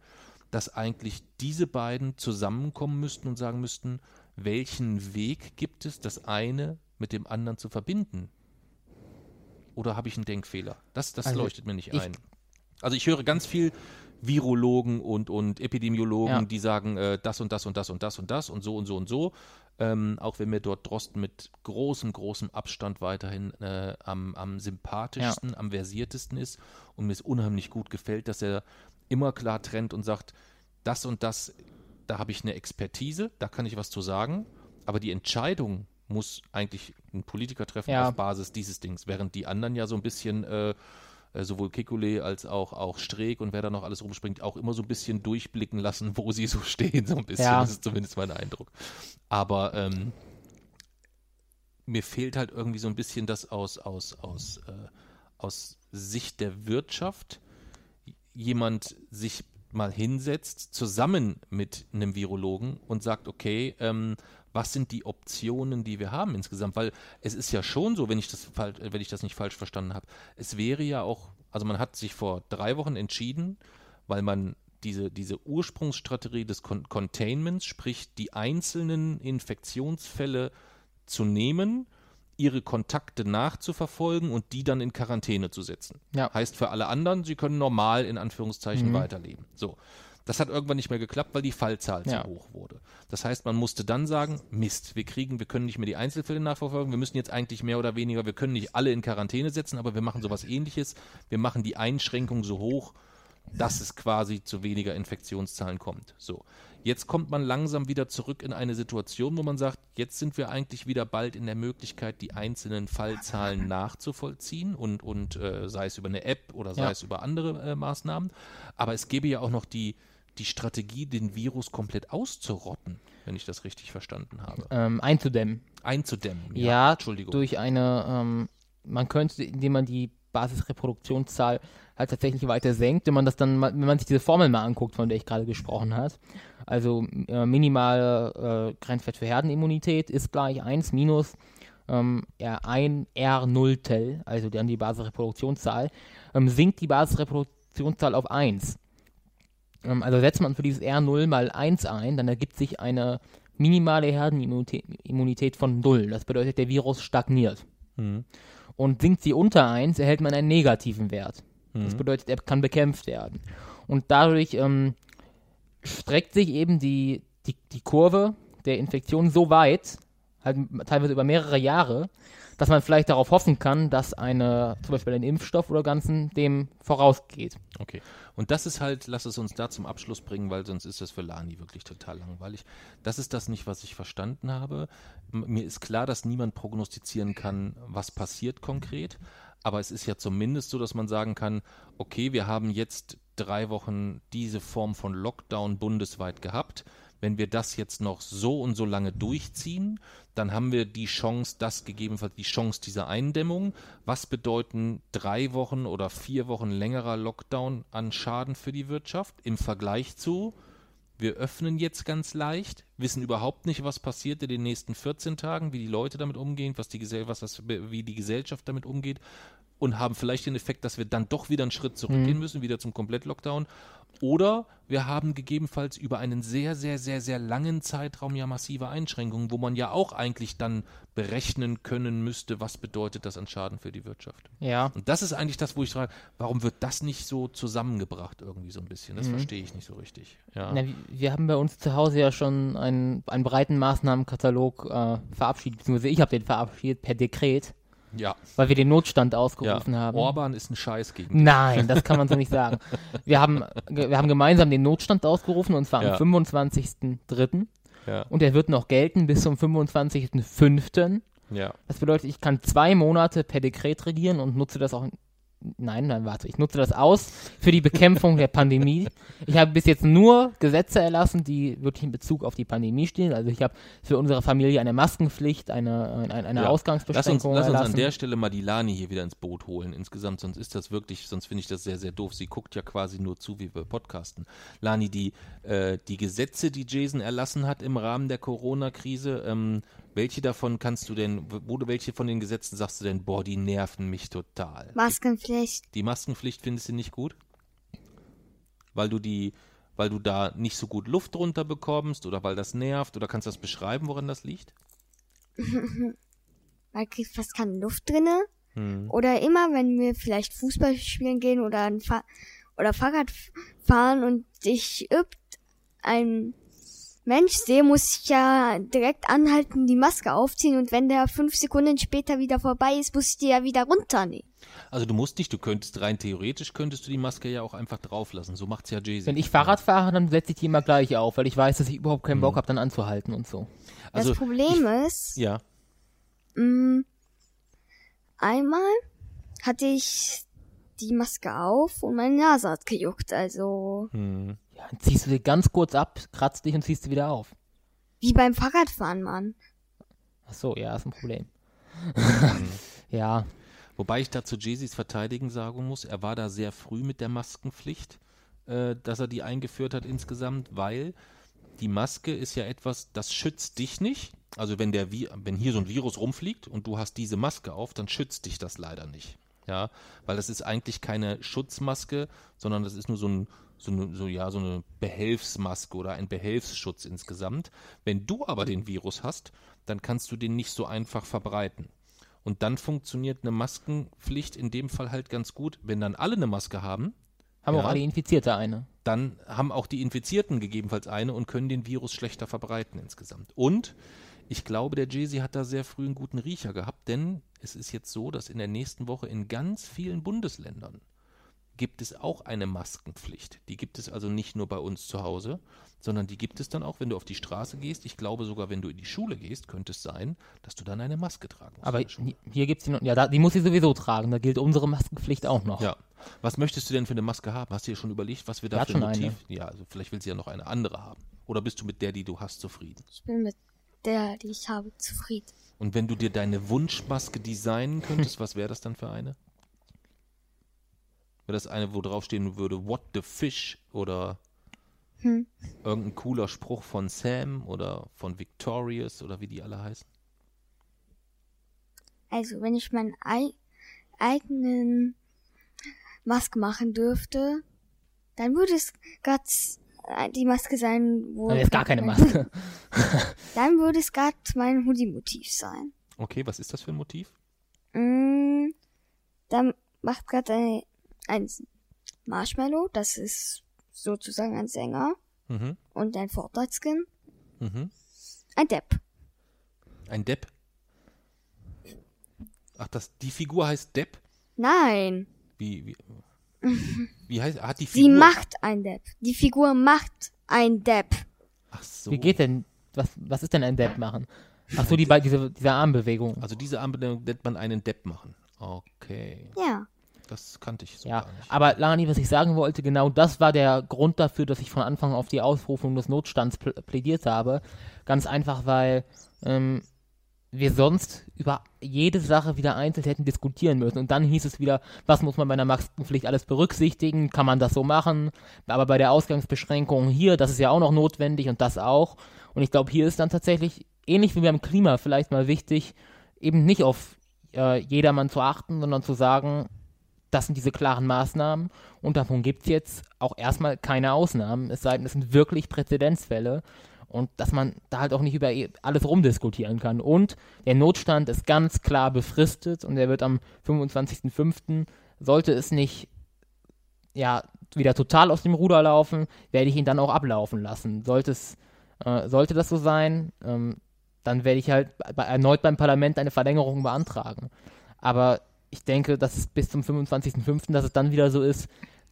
dass eigentlich diese beiden zusammenkommen müssten und sagen müssten, welchen Weg gibt es, das eine mit dem anderen zu verbinden? Oder habe ich einen Denkfehler? Das, das Also leuchtet mir nicht ich- ein. Also ich höre ganz viel Virologen und, und Epidemiologen, Ja. die sagen, äh, das und das und das und das und das und so und so und so. Ähm, auch wenn mir dort Drosten mit großem, großem Abstand weiterhin äh, am, am sympathischsten, am versiertesten ist und mir es unheimlich gut gefällt, dass er immer klar trennt und sagt, das und das, da habe ich eine Expertise, da kann ich was zu sagen, aber die Entscheidung muss eigentlich ein Politiker treffen Ja. auf Basis dieses Dings, während die anderen ja so ein bisschen äh, äh, sowohl Kekulé als auch, auch Streeck und wer da noch alles rumspringt, auch immer so ein bisschen durchblicken lassen, wo sie so stehen, so ein bisschen. Ja. Das ist zumindest mein Eindruck. Aber ähm, mir fehlt halt irgendwie so ein bisschen das aus, aus, aus, äh, aus Sicht der Wirtschaft jemand sich mal hinsetzt, zusammen mit einem Virologen und sagt, okay, ähm, was sind die Optionen, die wir haben insgesamt? Weil es ist ja schon so, wenn ich das, wenn ich das nicht falsch verstanden habe, es wäre ja auch, also man hat sich vor drei Wochen entschieden, weil man diese, diese Ursprungsstrategie des Con Containments, sprich die einzelnen Infektionsfälle zu nehmen, ihre Kontakte nachzuverfolgen und die dann in Quarantäne zu setzen. Ja. Heißt für alle anderen, sie können normal in Anführungszeichen Mhm. weiterleben. So. Das hat irgendwann nicht mehr geklappt, weil die Fallzahl Ja. zu hoch wurde. Das heißt, man musste dann sagen, Mist, wir kriegen, wir können nicht mehr die Einzelfälle nachverfolgen, wir müssen jetzt eigentlich mehr oder weniger, wir können nicht alle in Quarantäne setzen, aber wir machen sowas ähnliches. Wir machen die Einschränkung so hoch, dass es quasi zu weniger Infektionszahlen kommt. So. Jetzt kommt man langsam wieder zurück in eine Situation, wo man sagt, jetzt sind wir eigentlich wieder bald in der Möglichkeit, die einzelnen Fallzahlen nachzuvollziehen und, und äh, sei es über eine App oder sei Ja. es über andere äh, Maßnahmen. Aber es gäbe ja auch noch die, die Strategie, den Virus komplett auszurotten, wenn ich das richtig verstanden habe. ähm, einzudämmen. Einzudämmen. Ja, Entschuldigung. durch eine, ähm, man könnte, indem man die Basisreproduktionszahl halt tatsächlich weiter senkt, wenn man das dann, wenn man sich diese Formel mal anguckt, von der ich gerade gesprochen habe. Also äh, minimale äh, Grenzwert für Herdenimmunität ist gleich 1 minus ähm, ja, ein R Nulltel, also dann die Basisreproduktionszahl, ähm, sinkt die Basisreproduktionszahl auf 1. Ähm, also setzt man für dieses R0 mal 1 ein, dann ergibt sich eine minimale Herdenimmunität Immunität von 0. Das bedeutet, der Virus stagniert. Mhm. Und sinkt sie unter 1, erhält man einen negativen Wert. Das Mhm. bedeutet, er kann bekämpft werden. Und dadurch ähm, streckt sich eben die, die, die Kurve der Infektion so weit, halt teilweise über mehrere Jahre, dass man vielleicht darauf hoffen kann, dass eine, zum Beispiel ein Impfstoff oder Ganzen dem vorausgeht. Okay. Und das ist halt, lass es uns da zum Abschluss bringen, weil sonst ist das für Lani wirklich total langweilig. Das ist das nicht, was ich verstanden habe. Mir ist klar, dass niemand prognostizieren kann, was passiert konkret. Aber es ist ja zumindest so, dass man sagen kann, okay, wir haben jetzt drei Wochen diese Form von Lockdown bundesweit gehabt. Wenn wir das jetzt noch so und so lange durchziehen, dann haben wir die Chance, das gegebenenfalls die Chance dieser Eindämmung. Was bedeuten drei Wochen oder vier Wochen längerer Lockdown an Schaden für die Wirtschaft im Vergleich zu, wir öffnen jetzt ganz leicht, wissen überhaupt nicht, was passiert in den nächsten 14 Tagen, wie die Leute damit umgehen, was die, was das, wie die Gesellschaft damit umgeht und haben vielleicht den Effekt, dass wir dann doch wieder einen Schritt zurückgehen müssen, wieder zum Komplett-Lockdown. Oder wir haben gegebenenfalls über einen sehr, sehr, sehr, sehr langen Zeitraum ja massive Einschränkungen, wo man ja auch eigentlich dann berechnen können müsste, was bedeutet das an Schaden für die Wirtschaft. Ja. Und das ist eigentlich das, wo ich frage, warum wird das nicht so zusammengebracht irgendwie so ein bisschen? Das verstehe ich nicht so richtig. Ja. Na, wir- wir haben bei uns zu Hause ja schon einen, einen breiten Maßnahmenkatalog äh, verabschiedet, beziehungsweise ich habe den verabschiedet per Dekret, ja. weil wir den Notstand ja. ausgerufen haben. Orban ist ein Scheiß gegen Nein, das kann man so nicht sagen. Wir haben, wir haben gemeinsam den Notstand ausgerufen und zwar Ja. am 25.03. Ja. und er wird noch gelten bis zum 25.05. Ja. Das bedeutet, ich kann zwei Monate per Dekret regieren und nutze das auch nein, nein, warte, ich nutze das aus für die Bekämpfung der Pandemie. Ich habe bis jetzt nur Gesetze erlassen, die wirklich in Bezug auf die Pandemie stehen. Also ich habe für unsere Familie eine Maskenpflicht, eine, eine, eine Ja. Ausgangsbeschränkung Lass uns, lass uns erlassen. an der Stelle mal die Lani hier wieder ins Boot holen. Insgesamt, sonst ist das wirklich, sonst finde ich das sehr, sehr doof. Sie guckt ja quasi nur zu, wie wir podcasten. Lani, die, äh, die Gesetze, die Jason erlassen hat im Rahmen der Corona-Krise, ähm, welche davon kannst du denn, wo du welche von den Gesetzen sagst du denn, boah, die nerven mich total? Maskenpflicht. Die Maskenpflicht findest du nicht gut? Weil du die, weil du da nicht so gut Luft drunter bekommst oder weil das nervt oder kannst du das beschreiben, woran das liegt? Da kriegt fast keine Luft drinne. Hm. Oder immer, wenn wir vielleicht Fußball spielen gehen oder, Fa oder Fahrrad fahren und ich übt ein Mensch sehe, muss ich ja direkt anhalten, die Maske aufziehen und wenn der fünf Sekunden später wieder vorbei ist, muss ich die ja wieder runternehmen. Also du musst nicht, du könntest rein theoretisch könntest du die Maske ja auch einfach drauflassen. So macht's ja Jay-Z. Wenn ich Fahrrad fahre, dann setze ich die immer gleich auf, weil ich weiß, dass ich überhaupt keinen Bock habe, dann anzuhalten und so. Also das Problem ist, ja, mh, einmal hatte ich die Maske auf und meine Nase hat gejuckt, also hm. Ja, dann ziehst du sie ganz kurz ab, kratzt dich und ziehst sie wieder auf. wie beim Fahrradfahren, Mann. Ach so, ja, ist ein Problem. ja, wobei ich da zu Jay-Z's Verteidigen sagen muss, er war da sehr früh mit der Maskenpflicht, äh, dass er die eingeführt hat insgesamt, weil die Maske ist ja etwas, das schützt dich nicht. Also wenn der Vi wenn hier so ein Virus rumfliegt und du hast diese Maske auf, dann schützt dich das leider nicht. Ja, weil das ist eigentlich keine Schutzmaske, sondern das ist nur so ein so eine, so, ja, so eine Behelfsmaske oder ein Behelfsschutz insgesamt. Wenn du aber den Virus hast, dann kannst du den nicht so einfach verbreiten. Und dann funktioniert eine Maskenpflicht in dem Fall halt ganz gut. Wenn dann alle eine Maske haben, haben Ja. auch alle Infizierte eine. dann haben auch die Infizierten gegebenenfalls eine und können den Virus schlechter verbreiten insgesamt. Und ich glaube, der Jay-Z hat da sehr früh einen guten Riecher gehabt, denn es ist jetzt so, dass in der nächsten Woche in ganz vielen Bundesländern gibt es auch eine Maskenpflicht. Die gibt es also nicht nur bei uns zu Hause, sondern die gibt es dann auch, wenn du auf die Straße gehst. Ich glaube sogar, wenn du in die Schule gehst, könnte es sein, dass du dann eine Maske tragen musst. Aber hier gibt's die noch, ja, da, die muss sie sowieso tragen, da gilt unsere Maskenpflicht auch noch. Ja. Was möchtest du denn für eine Maske haben? Hast du dir schon überlegt, was wir da für ein eine. Motiv? Ja, also vielleicht willst du ja noch eine andere haben. Oder bist du mit der, die du hast, zufrieden? Ich bin mit der, die ich habe, zufrieden. Und wenn du dir deine Wunschmaske designen könntest, was wäre das dann für eine? Wäre das eine, wo drauf stehen würde, what the fish? Oder Hm. irgendein cooler Spruch von Sam oder von Victorious oder wie die alle heißen? Also, wenn ich meinen ei eigenen Maske machen dürfte, dann würde es grad äh, die Maske sein, wo... Dann ist gar keine Maske. Dann würde es grad mein Hoodie-Motiv sein. Okay, was ist das für ein Motiv? Mm, dann macht grad ein, ein Marshmallow, das ist sozusagen ein Sänger, Mhm. und ein Fortnite-Skin, Mhm. ein Depp. Ein Depp? Ach, das, die Figur heißt Depp? Nein, Wie, wie, wie heißt, hat die sie Figur... macht ein Depp. Die Figur macht ein Depp. Ach so. Wie geht denn, was, was ist denn ein Depp machen? Ach so, die, bei- diese, diese Armbewegung. Also diese Armbenennung nennt man einen Depp machen. Okay, Ja. Das kannte ich so Ja, gar nicht. aber Lani, was ich sagen wollte, genau das war der Grund dafür, dass ich von Anfang auf die Ausrufung des Notstands pl plädiert habe. Ganz einfach, weil ähm, wir sonst über jede Sache wieder einzeln hätten diskutieren müssen. Und dann hieß es wieder, was muss man bei einer Maskenpflicht alles berücksichtigen? Kann man das so machen? Aber bei der Ausgangsbeschränkung hier, das ist ja auch noch notwendig und das auch. Und ich glaube, hier ist dann tatsächlich, ähnlich wie beim Klima, vielleicht mal wichtig, eben nicht auf äh, jedermann zu achten, sondern zu sagen, das sind diese klaren Maßnahmen und davon gibt es jetzt auch erstmal keine Ausnahmen, es sei denn, es sind wirklich Präzedenzfälle und dass man da halt auch nicht über alles rumdiskutieren kann. Und der Notstand ist ganz klar befristet und der wird am 25.05. sollte es nicht ja wieder total aus dem Ruder laufen, werde ich ihn dann auch ablaufen lassen. Sollte es äh, sollte das so sein, ähm, dann werde ich halt bei, erneut beim Parlament eine Verlängerung beantragen. Aber ich denke, dass es bis zum 25.05., dass es dann wieder so ist,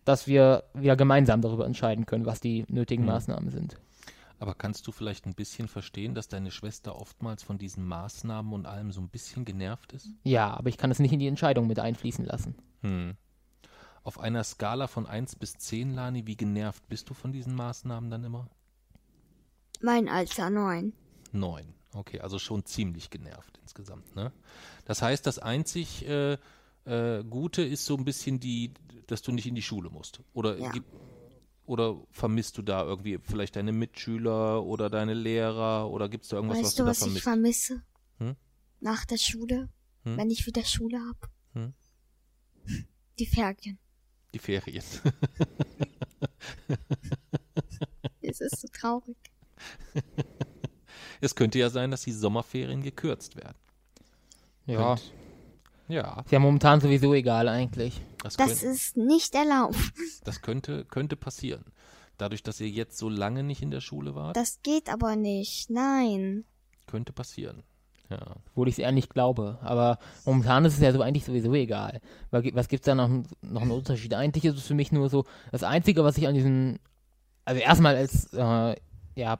dass wir wieder gemeinsam darüber entscheiden können, was die nötigen Mhm. Maßnahmen sind. Aber kannst du vielleicht ein bisschen verstehen, dass deine Schwester oftmals von diesen Maßnahmen und allem so ein bisschen genervt ist? Ja, aber ich kann es nicht in die Entscheidung mit einfließen lassen. Hm. Auf einer Skala von 1 bis 10, Lani, wie genervt bist du von diesen Maßnahmen dann immer? Mein Alter neun. 9. Okay, also schon ziemlich genervt insgesamt. Ne? Das heißt, das einzig äh, äh, Gute ist so ein bisschen die, dass du nicht in die Schule musst. Oder, Ja. oder vermisst du da irgendwie vielleicht deine Mitschüler oder deine Lehrer oder gibt es da irgendwas, was weißt du du, da was ich vermisst? vermisse? Hm? Nach der Schule, Hm? wenn ich wieder Schule hab. Hm? Die Ferien. Die Ferien. Es ist so traurig. es könnte ja sein, dass die Sommerferien gekürzt werden. Ja, Könnt- Ja, ist ja momentan sowieso egal eigentlich. das, Das könnt, ist nicht erlaubt. das könnte, könnte passieren. Dadurch, dass ihr jetzt so lange nicht in der Schule wart, Das geht aber nicht. Nein. könnte passieren. Ja. Obwohl ich es eher nicht glaube. Aber momentan ist es ja so eigentlich sowieso egal. Was gibt's da noch, noch einen Unterschied? Eigentlich ist es für mich nur so, das Einzige, was ich an diesen, also erstmal als, äh, ja,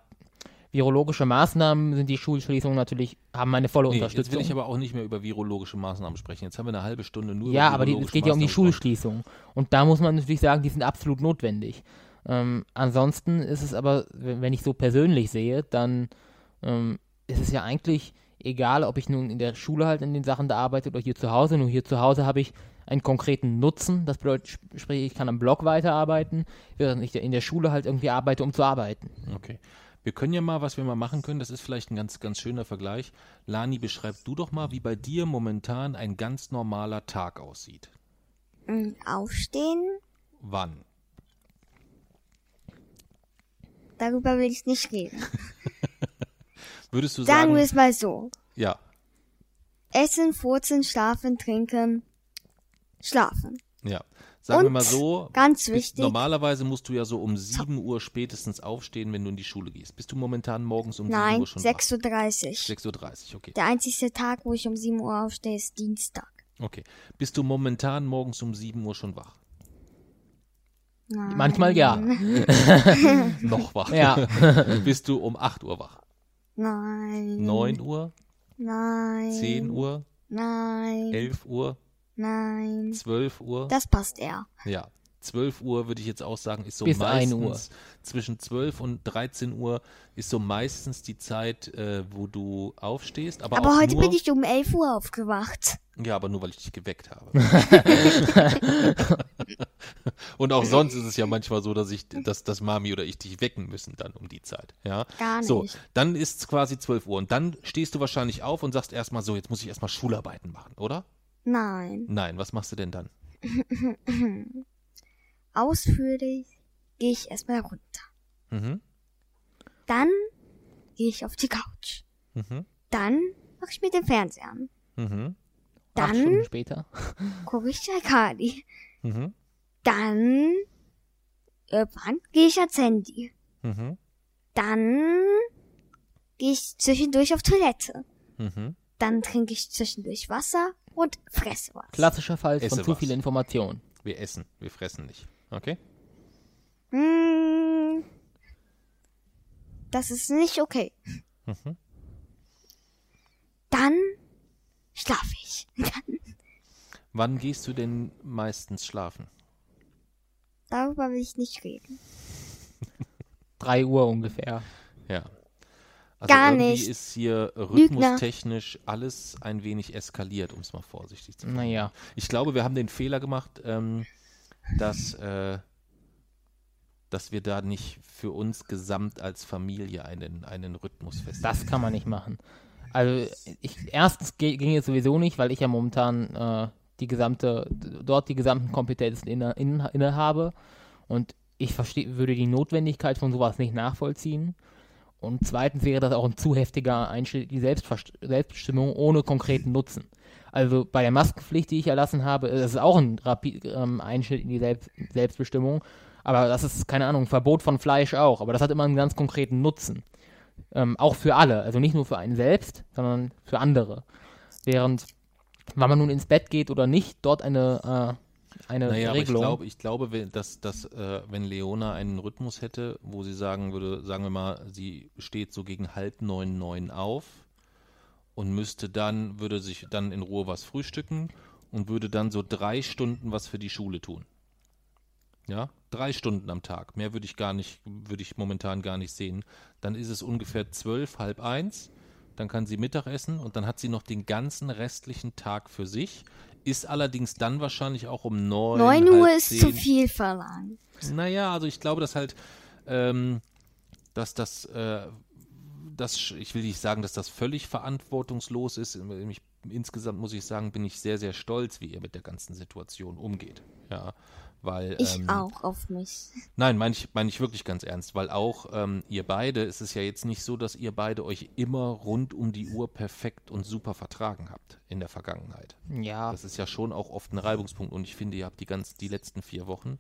virologische Maßnahmen sind die Schulschließungen natürlich, haben meine volle Nee, jetzt will Unterstützung. ich aber auch nicht mehr über virologische Maßnahmen sprechen. Jetzt haben wir eine halbe Stunde nur ja, über aber die, es geht ja um die Maßnahmen gesprochen. Schulschließung. Und da muss man natürlich sagen, die sind absolut notwendig. Ähm, ansonsten ist es aber, wenn ich so persönlich sehe, dann ähm, ist es ja eigentlich egal, ob ich nun in der Schule halt in den Sachen da arbeite oder hier zu Hause. Nur hier zu Hause habe ich einen konkreten Nutzen. Das bedeutet, sp- sprich, ich kann am Blog weiterarbeiten, während ich in der Schule halt irgendwie arbeite, um zu arbeiten. Okay. Wir können ja mal, was wir mal machen können, das ist vielleicht ein ganz, ganz schöner Vergleich. Lani, beschreib du doch mal, wie bei dir momentan ein ganz normaler Tag aussieht. Mm, Aufstehen, Wann? darüber will ich nicht reden. Würdest du Sagen sagen, wir es mal so. ja, Essen, furzen, schlafen, trinken, schlafen. ja. Sagen wir Und mal so, Ganz bist, wichtig, normalerweise musst du ja so um 7 Uhr spätestens aufstehen, wenn du in die Schule gehst. Bist du momentan morgens um 7 nein, Uhr schon 6.30 Uhr. wach? 6.30 Uhr, okay. Der einzige Tag, wo ich um 7 Uhr aufstehe, ist Dienstag. Okay. Bist du momentan morgens um 7 Uhr schon wach? Nein. Manchmal ja. Noch wach? Ja. Bist du um 8 Uhr wach? Nein. 9 Uhr? Nein. 10 Uhr? Nein. 11 Uhr? Nein. 12 Uhr? Das passt eher. Ja. 12 Uhr würde ich jetzt auch sagen, ist so Bis 1 meistens Uhr. zwischen 12 und 13 Uhr ist so meistens die Zeit, äh, wo du aufstehst. Aber, Aber heute nur, bin ich um 11 Uhr aufgewacht. Ja, aber nur weil ich dich geweckt habe. und auch sonst ist es ja manchmal so, dass ich, dass, dass Mami oder ich dich wecken müssen dann um die Zeit. Ja. Gar So, nicht. dann ist es quasi 12 Uhr und dann stehst du wahrscheinlich auf und sagst erstmal so, jetzt muss ich erstmal Schularbeiten machen, oder? Nein. Nein, was machst du denn dann? Ausführlich gehe ich erstmal runter. Mhm. Dann gehe ich auf die Couch. Mhm. Dann mache ich mir den Fernseher an. Mhm. Acht Dann später. gucke ich Arcadi. Mhm. Dann irgendwann gehe ich ans Handy. Mhm. Dann gehe ich zwischendurch auf Toilette. Mhm. Dann trinke ich zwischendurch Wasser und fresse was. Klassischer Fall Esse von zu was. viel Information. Wir essen, wir fressen nicht. Okay? Mm, das ist nicht okay. Mhm. Dann schlafe ich. Wann gehst du denn meistens schlafen? Darüber will ich nicht reden. 3 Uhr ungefähr. Ja. Also Gar irgendwie nicht. ist hier Lügner. rhythmustechnisch alles ein wenig eskaliert, um es mal vorsichtig zu sagen. Naja. Ich glaube, wir haben den Fehler gemacht, ähm, dass, äh, dass wir da nicht für uns gesamt als Familie einen, einen Rhythmus festlegen. Das kann man nicht machen. Also ich, erstens ging es sowieso nicht, weil ich ja momentan äh, die gesamte, dort die gesamten Kompetenzen inne, inne, inne habe und ich verstehe, würde die Notwendigkeit von sowas nicht nachvollziehen. Und zweitens wäre das auch ein zu heftiger Einschnitt in die Selbstverst Selbstbestimmung ohne konkreten Nutzen. Also bei der Maskenpflicht, die ich erlassen habe, ist es auch ein Rapi ähm, Einschnitt in die Selbst Selbstbestimmung. Aber das ist, keine Ahnung, Verbot von Fleisch auch. Aber das hat immer einen ganz konkreten Nutzen. Ähm, auch für alle. Also nicht nur für einen selbst, sondern für andere. Während, wenn man nun ins Bett geht oder nicht, dort eine, äh, eine Naja, aber ich Regelung. glaube, ich glaube, wenn, dass, dass äh, wenn Leona einen Rhythmus hätte, wo sie sagen würde, sagen wir mal, sie steht so gegen halb neun, neun auf und müsste dann, würde sich dann in Ruhe was frühstücken und würde dann so drei Stunden was für die Schule tun. ja, drei Stunden am Tag, mehr würde ich gar nicht, würde ich momentan gar nicht sehen, dann ist es ungefähr zwölf, halb eins, dann kann sie Mittag essen und dann hat sie noch den ganzen restlichen Tag für sich, ist allerdings dann wahrscheinlich auch um neun, 9 Uhr ist zehn. zu viel verlangt. Naja, also ich glaube, dass halt, ähm, dass das, äh, das, ich will nicht sagen, dass das völlig verantwortungslos ist. Ich, insgesamt muss ich sagen, bin ich sehr, sehr stolz, wie ihr mit der ganzen Situation umgeht. Ja, weil. Ich ähm, auch auf mich. Nein, meine ich, meine ich wirklich ganz ernst, weil auch ähm, ihr beide, es ist ja jetzt nicht so, dass ihr beide euch immer rund um die Uhr perfekt und super vertragen habt in der Vergangenheit. Ja, Das ist ja schon auch oft ein Reibungspunkt und ich finde, ihr habt die ganz die letzten vier Wochen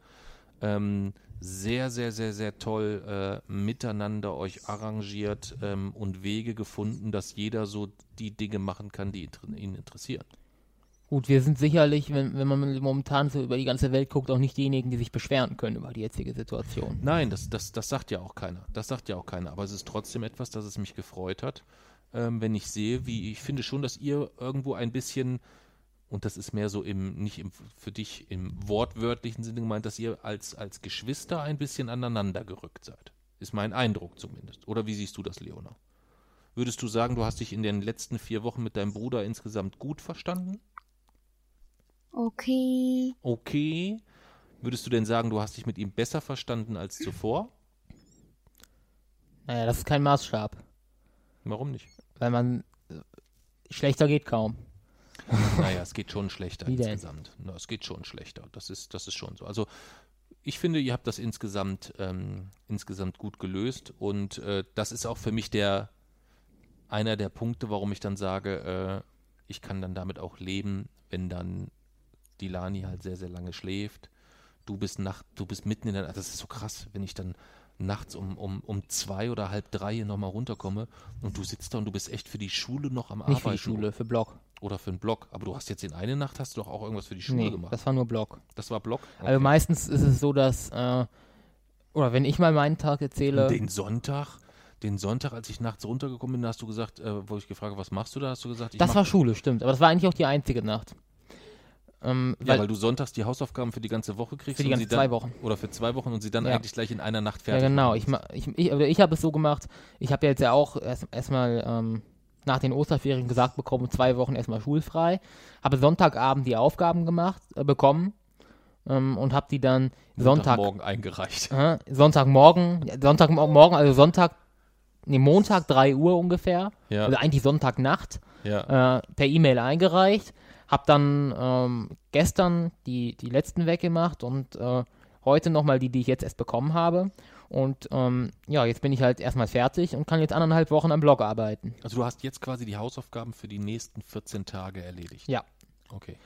ähm, sehr, sehr, sehr, sehr toll äh, miteinander euch arrangiert ähm, und Wege gefunden, dass jeder so die Dinge machen kann, die inter- ihn interessieren. Gut, wir sind sicherlich, wenn, wenn man momentan so über die ganze Welt guckt, auch nicht diejenigen, die sich beschweren können über die jetzige Situation. Nein, das, das, das sagt ja auch keiner. Das sagt ja auch keiner. Aber es ist trotzdem etwas, das es mich gefreut hat, ähm, wenn ich sehe, wie ich finde schon, dass ihr irgendwo ein bisschen, und das ist mehr so im, nicht im, für dich im wortwörtlichen Sinne gemeint, dass ihr als, als Geschwister ein bisschen aneinander gerückt seid. Ist mein Eindruck zumindest. Oder wie siehst du das, Leona? Würdest du sagen, du hast dich in den letzten vier Wochen mit deinem Bruder insgesamt gut verstanden? Okay. Okay. Würdest du denn sagen, du hast dich mit ihm besser verstanden als zuvor? Naja, das ist kein Maßstab, Warum nicht? weil man äh, schlechter geht kaum. Naja, es geht schon schlechter Wie denn? insgesamt. Na, es geht schon schlechter. Das ist, das ist schon so. Also ich finde, ihr habt das insgesamt, ähm, insgesamt gut gelöst und äh, das ist auch für mich der einer der Punkte, warum ich dann sage, äh, ich kann dann damit auch leben, wenn dann die Lani halt sehr, sehr lange schläft. Du bist nacht, du bist mitten in der das ist so krass, wenn ich dann nachts um, um, um zwei oder halb drei hier nochmal runterkomme und du sitzt da und du bist echt für die Schule noch am Nicht Arbeiten. für die Schule, für Blog. Oder für einen Blog. Aber du hast jetzt in eine Nacht hast du doch auch irgendwas für die Schule Nee, gemacht. das war nur Blog. Das war Blog. Also meistens ist es so, dass, äh, oder wenn ich mal meinen Tag erzähle, den Sonntag, den Sonntag, als ich nachts runtergekommen bin, hast du gesagt, äh, wo ich gefragt habe, was machst du da, hast du gesagt, ich das mach, war Schule, stimmt. Aber das war eigentlich auch die einzige Nacht. Ähm, ja, weil, weil du sonntags die Hausaufgaben für die ganze Woche kriegst Für die und ganze sie dann, zwei Wochen. oder für zwei Wochen und sie dann Ja. eigentlich gleich in einer Nacht ja, fertig genau. machen Ich, ma- ich, ich, ich habe es so gemacht, ich habe ja jetzt ja auch erst- erstmal ähm, nach den Osterferien gesagt bekommen, zwei Wochen erstmal schulfrei. Habe Sonntagabend die Aufgaben gemacht, äh, bekommen ähm, und habe die dann Sonntag, morgen eingereicht. äh, Sonntagmorgen, ja, Sonntagmorgen, also Sonntag, nee, Montag 3 Uhr ungefähr, Ja, also eigentlich Sonntagnacht, ja. äh, per E-Mail eingereicht. Hab dann ähm, gestern die, die letzten weggemacht und äh, heute nochmal die, die ich jetzt erst bekommen habe. Und ähm, ja, jetzt bin ich halt erstmal fertig und kann jetzt anderthalb Wochen am Blog arbeiten. Also du hast jetzt quasi die Hausaufgaben für die nächsten 14 Tage erledigt. Ja. Okay.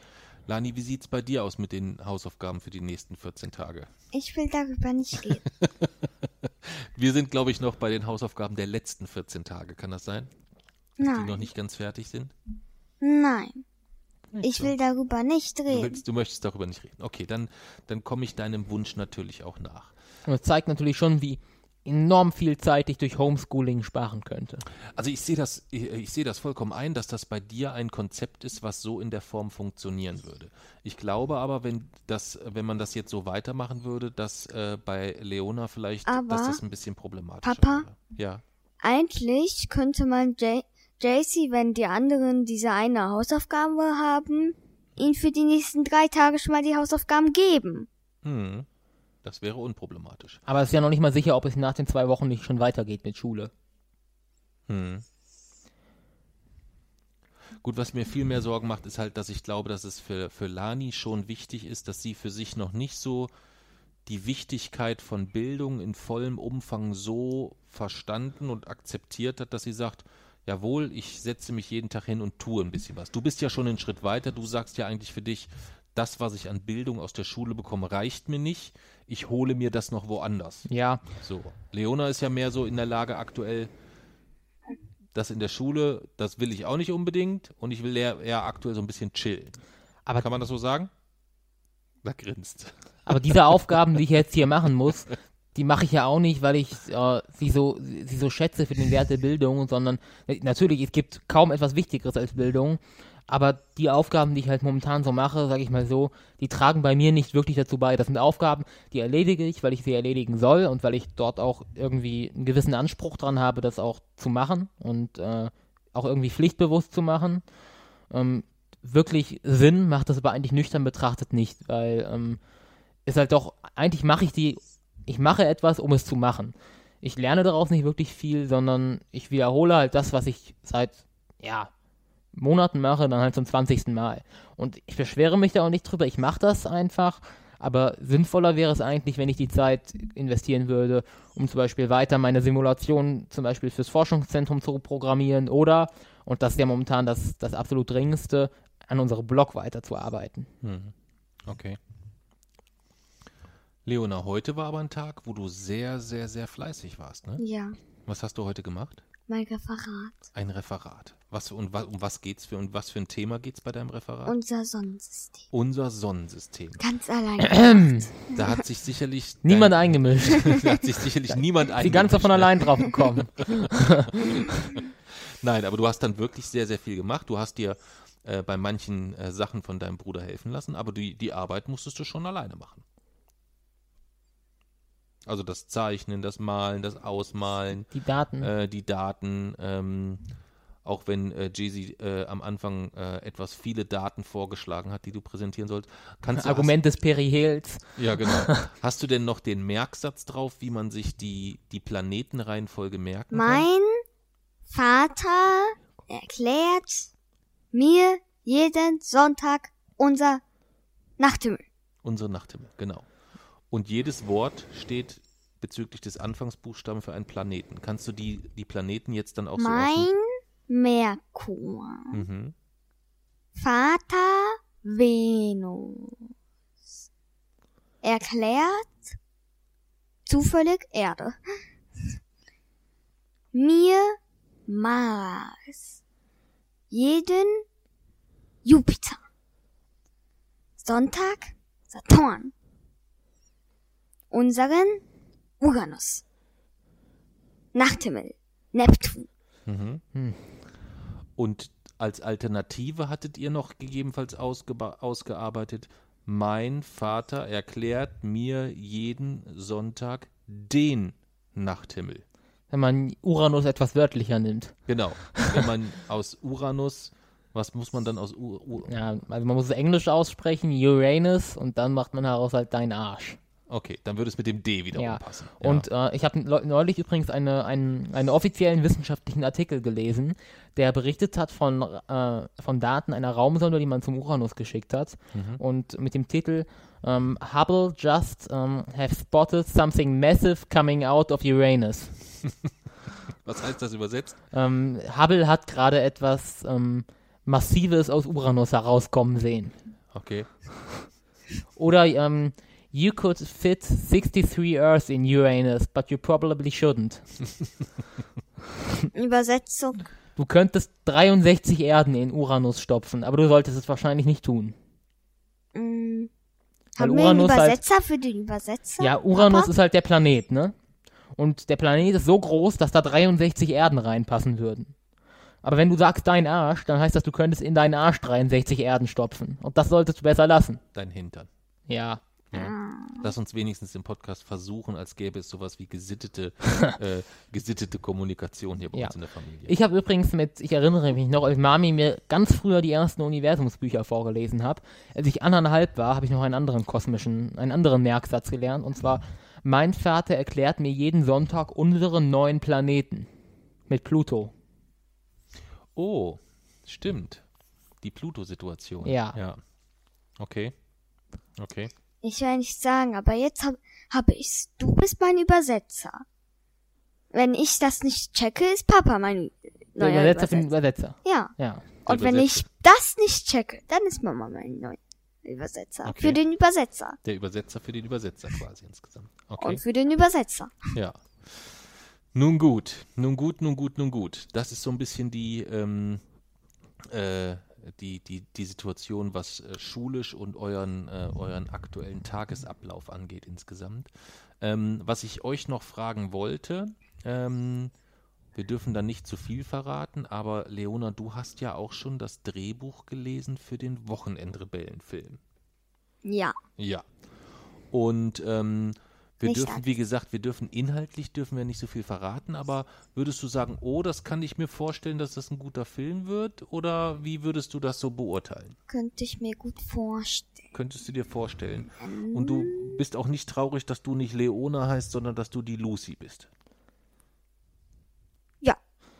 Lani, wie sieht's bei dir aus mit den Hausaufgaben für die nächsten 14 Tage? Ich will darüber nicht reden. Wir sind, glaube ich, noch bei den Hausaufgaben der letzten 14 Tage. Kann das sein? Die noch Nein. nicht ganz fertig sind? Nein. Ich so. will darüber nicht Du, reden. willst, du möchtest darüber nicht reden. Okay, dann, dann komme ich deinem Wunsch natürlich auch nach. Und es zeigt natürlich schon, wie enorm viel Zeit ich durch Homeschooling sparen könnte. Also ich sehe das, ich, ich sehe das vollkommen ein, dass das bei dir ein Konzept ist, was so in der Form funktionieren würde. Ich glaube aber, wenn das, wenn man das jetzt so weitermachen würde, dass äh, bei Leona vielleicht, Aber, dass das ein bisschen problematischer Papa? wäre. Ja. Eigentlich könnte man J JC, wenn die anderen diese eine Hausaufgabe haben, ihn für die nächsten drei Tage schon mal die Hausaufgaben geben. Hm. Das wäre unproblematisch. Aber es ist ja noch nicht mal sicher, ob es nach den zwei Wochen nicht schon weitergeht mit Schule. Hm. Gut, was mir viel mehr Sorgen macht, ist halt, dass ich glaube, dass es für, für Lani schon wichtig ist, dass sie für sich noch nicht so die Wichtigkeit von Bildung in vollem Umfang so verstanden und akzeptiert hat, dass sie sagt, jawohl, ich setze mich jeden Tag hin und tue ein bisschen was. Du bist ja schon einen Schritt weiter, du sagst ja eigentlich für dich, das, was ich an Bildung aus der Schule bekomme, reicht mir nicht. Ich hole mir das noch woanders. Ja, So. Leona ist ja mehr so in der Lage aktuell, das in der Schule, das will ich auch nicht unbedingt und ich will eher, eher aktuell so ein bisschen chillen. aber Kann man das so sagen? Da grinst. Aber diese Aufgaben, die ich jetzt hier machen muss, die mache ich ja auch nicht, weil ich äh, sie, so, sie so schätze für den Wert der Bildung, sondern äh, natürlich, es gibt kaum etwas Wichtigeres als Bildung. Aber die Aufgaben, die ich halt momentan so mache, sage ich mal so, die tragen bei mir nicht wirklich dazu bei. Das sind Aufgaben, die erledige ich, weil ich sie erledigen soll und weil ich dort auch irgendwie einen gewissen Anspruch dran habe, das auch zu machen und äh, auch irgendwie pflichtbewusst zu machen. Ähm, wirklich Sinn macht das aber eigentlich nüchtern betrachtet nicht, weil ähm, ist halt doch, eigentlich mache ich die, ich mache etwas, um es zu machen. Ich lerne daraus nicht wirklich viel, sondern ich wiederhole halt das, was ich seit, ja, Monaten mache, dann halt zum 20. Mal. Und ich beschwere mich da auch nicht drüber, ich mache das einfach, aber sinnvoller wäre es eigentlich, wenn ich die Zeit investieren würde, um zum Beispiel weiter meine Simulation zum Beispiel fürs Forschungszentrum zu programmieren oder, und das ist ja momentan das, das absolut dringendste, an unserem Blog weiterzuarbeiten. Mhm. Okay. Leona, heute war aber ein Tag, wo du sehr, sehr, sehr fleißig warst, ne? Ja, Was hast du heute gemacht? mein Referat. Ein Referat. Was und wa, um was geht's für und was für ein Thema geht's bei deinem Referat? Unser Sonnensystem. Unser Sonnensystem. Ganz allein. Da hat sich sicherlich Niemand dein, eingemischt. da hat sich sicherlich niemand Die ganz eingemischt, von ne? allein drauf gekommen. Nein, aber du hast dann wirklich sehr, sehr viel gemacht. Du hast dir äh, bei manchen äh, Sachen von deinem Bruder helfen lassen, aber die, die Arbeit musstest du schon alleine machen. Also das Zeichnen, das Malen, das Ausmalen, Die Daten. äh, die Daten, ähm, auch wenn äh, Jay-Z äh, am Anfang äh, etwas viele Daten vorgeschlagen hat, die du präsentieren sollst. Kannst du, Argument des Perihels. Hast, ja, genau. hast du denn noch den Merksatz drauf, wie man sich die, die Planetenreihenfolge merken kann? Mein Vater erklärt mir jeden Sonntag unser Nachthimmel. Unsere Nachthimmel, genau. Und jedes Wort steht bezüglich des Anfangsbuchstaben für einen Planeten. Kannst du die, die Planeten jetzt dann auch so Mein Merkur. mhm. Vater Venus. Erklärt zufällig Erde. Mir Mars. Jeden Jupiter. Sonntag Saturn. Unseren Uranus. Nachthimmel Neptun. Mhm. Hm. Und als Alternative hattet ihr noch gegebenenfalls ausgearbeitet, mein Vater erklärt mir jeden Sonntag den Nachthimmel. Wenn man Uranus etwas wörtlicher nimmt. Genau. Wenn man aus Uranus, was muss man dann aus U, U Ja, also man muss es englisch aussprechen, Uranus, und dann macht man daraus halt dein Arsch. Okay, dann würde es mit dem D wiederum Ja. passen. Und äh, ich habe neulich übrigens eine, einen, einen offiziellen wissenschaftlichen Artikel gelesen, der berichtet hat von, äh, von Daten einer Raumsonde, die man zum Uranus geschickt hat. Und mit dem Titel ähm, Hubble just ähm, have spotted something massive coming out of Uranus. was heißt das übersetzt? Ähm, Hubble hat gerade etwas ähm, Massives aus Uranus herauskommen sehen. Okay. Oder ähm, You could fit 63 Earths in Uranus, but you probably shouldn't. Übersetzung. Du könntest 63 Erden in Uranus stopfen, aber du solltest es wahrscheinlich nicht tun. Mm, haben wir einen halt- Übersetzer für den Übersetzer? Ja, Uranus Papa? ist halt der Planet, ne? Und der Planet ist so groß, dass da 63 Erden reinpassen würden. Aber wenn du sagst dein Arsch, dann heißt das, du könntest in deinen Arsch 63 Erden stopfen. Und das solltest du besser lassen. Dein Hintern. Ja. Ja. Lass uns wenigstens im Podcast versuchen, als gäbe es sowas wie gesittete, äh, gesittete Kommunikation hier bei Ja. uns in der Familie. Ich habe übrigens mit, ich erinnere mich noch, als Mami mir ganz früher die ersten Universumsbücher vorgelesen hat. Als ich anderthalb war, habe ich noch einen anderen kosmischen, einen anderen Merksatz gelernt. Und zwar, mein Vater erklärt mir jeden Sonntag unseren neuen Planeten. Mit Pluto. oh, stimmt. Die Pluto-Situation. Ja. Ja. Okay. Okay. Ich will nicht sagen, aber jetzt hab, hab ich's. Du bist mein Übersetzer. Wenn ich das nicht checke, ist Papa mein Der neuer Übersetzer für den Übersetzer. Übersetzer. Ja. Ja. Und wenn ich Übersetzer. das nicht checke, dann ist Mama mein neuer Übersetzer. Okay. Für den Übersetzer. Der Übersetzer für den Übersetzer quasi insgesamt. Okay. Und für den Übersetzer. Ja. Nun gut, nun gut, nun gut, nun gut. Das ist so ein bisschen die, ähm, äh, die, die, die Situation, was äh, schulisch und euren, äh, euren aktuellen Tagesablauf angeht insgesamt. Ähm, was ich euch noch fragen wollte, ähm, wir dürfen da nicht zu viel verraten, aber Leona, du hast ja auch schon das Drehbuch gelesen für den Wochenendrebellenfilm. Ja. Ja. Und ähm, wir Nicht dürfen, alles. wie gesagt, wir dürfen inhaltlich dürfen wir nicht so viel verraten, aber würdest du sagen, oh, das kann ich mir vorstellen, dass das ein guter Film wird? Oder wie würdest du das so beurteilen? Könnte ich mir gut vorstellen. Könntest du dir vorstellen? Und du bist auch nicht traurig, dass du nicht Leona heißt, sondern dass du die Lucy bist.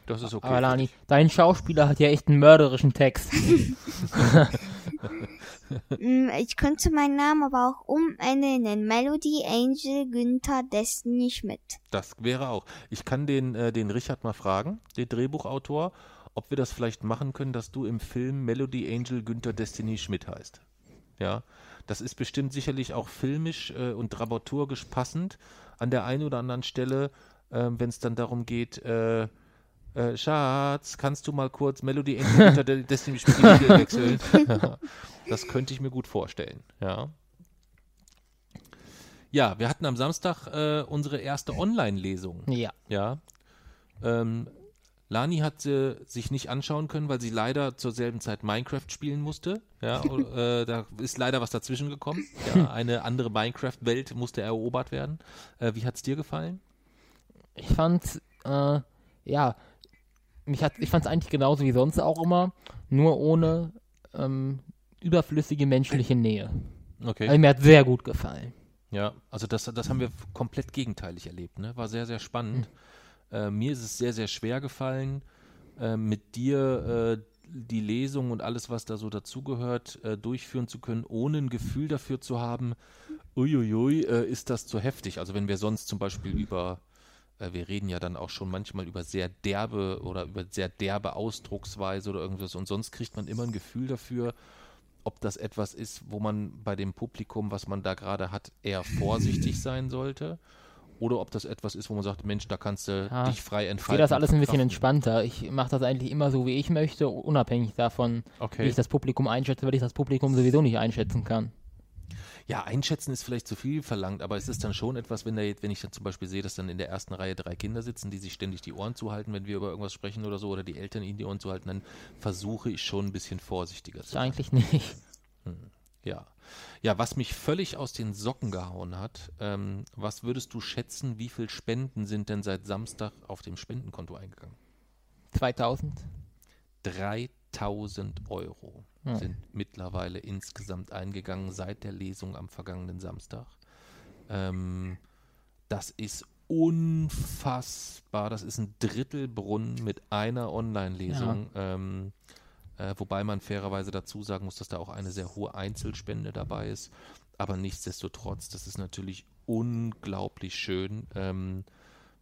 Das ist okay. Aber Lani, dein Schauspieler hat ja echt einen mörderischen Text. Mm, Ich könnte meinen Namen aber auch umändern in Melody Angel Günther Destiny Schmidt. Das wäre auch. Ich kann den, äh, den Richard mal fragen, den Drehbuchautor, ob wir das vielleicht machen können, dass du im Film Melody Angel Günther Destiny Schmidt heißt. Ja, das ist bestimmt sicherlich auch filmisch äh, und dramaturgisch passend an der einen oder anderen Stelle, ähm, wenn es dann darum geht, äh, äh, Schatz, kannst du mal kurz Melody Angel De- Destiny Titel wechseln? das könnte ich mir gut vorstellen, ja. Ja, wir hatten am Samstag äh, unsere erste Online-Lesung. ja. Ja. Ähm, Lani hat sie sich nicht anschauen können, weil sie leider zur selben Zeit Minecraft spielen musste. Ja, äh, da ist leider was dazwischen gekommen. Ja, eine andere Minecraft-Welt musste erobert werden. Äh, wie hat es dir gefallen? Ich fand's, äh, ja, mich hat, ich fand's eigentlich genauso wie sonst auch immer, nur ohne ähm, überflüssige menschliche Nähe. Okay. Also mir hat sehr gut gefallen. Ja, also das, das haben wir komplett gegenteilig erlebt. Ne? War sehr, sehr spannend. Äh, mir ist es sehr, sehr schwer gefallen, äh, mit dir äh, die Lesung und alles, was da so dazugehört, äh, durchführen zu können, ohne ein Gefühl dafür zu haben, uiuiui, äh, ist das zu heftig. Also wenn wir sonst zum Beispiel über, wir reden ja dann auch schon manchmal über sehr derbe oder über sehr derbe Ausdrucksweise oder irgendwas und sonst kriegt man immer ein Gefühl dafür, ob das etwas ist, wo man bei dem Publikum, was man da gerade hat, eher vorsichtig sein sollte. Oder ob das etwas ist, wo man sagt, Mensch, da kannst du Ja, dich frei Ich sehe entfalten. das alles ein bisschen entspannter. Ich mache das eigentlich immer so, wie ich möchte, unabhängig davon, wie Okay. ich das Publikum einschätze, weil ich das Publikum sowieso nicht einschätzen kann. Ja, einschätzen ist vielleicht zu viel verlangt, aber es ist dann schon etwas, wenn da jetzt, wenn ich dann zum Beispiel sehe, dass dann in der ersten Reihe drei Kinder sitzen, die sich ständig die Ohren zuhalten, wenn wir über irgendwas sprechen oder so, oder die Eltern ihnen die Ohren zuhalten, dann versuche ich schon ein bisschen vorsichtiger zu sein. eigentlich nicht. Ja. Ja, was mich völlig aus den Socken gehauen hat, ähm, was würdest du schätzen, wie viel Spenden sind denn seit Samstag auf dem Spendenkonto eingegangen? 2000? 3000 Euro Ja. sind mittlerweile insgesamt eingegangen seit der Lesung am vergangenen Samstag. Ähm, das ist unfassbar. Das ist ein Drittelbrunnen mit einer Online-Lesung. Ähm, äh, wobei man fairerweise dazu sagen muss, dass da auch eine sehr hohe Einzelspende dabei ist. Aber nichtsdestotrotz, das ist natürlich unglaublich schön, ähm,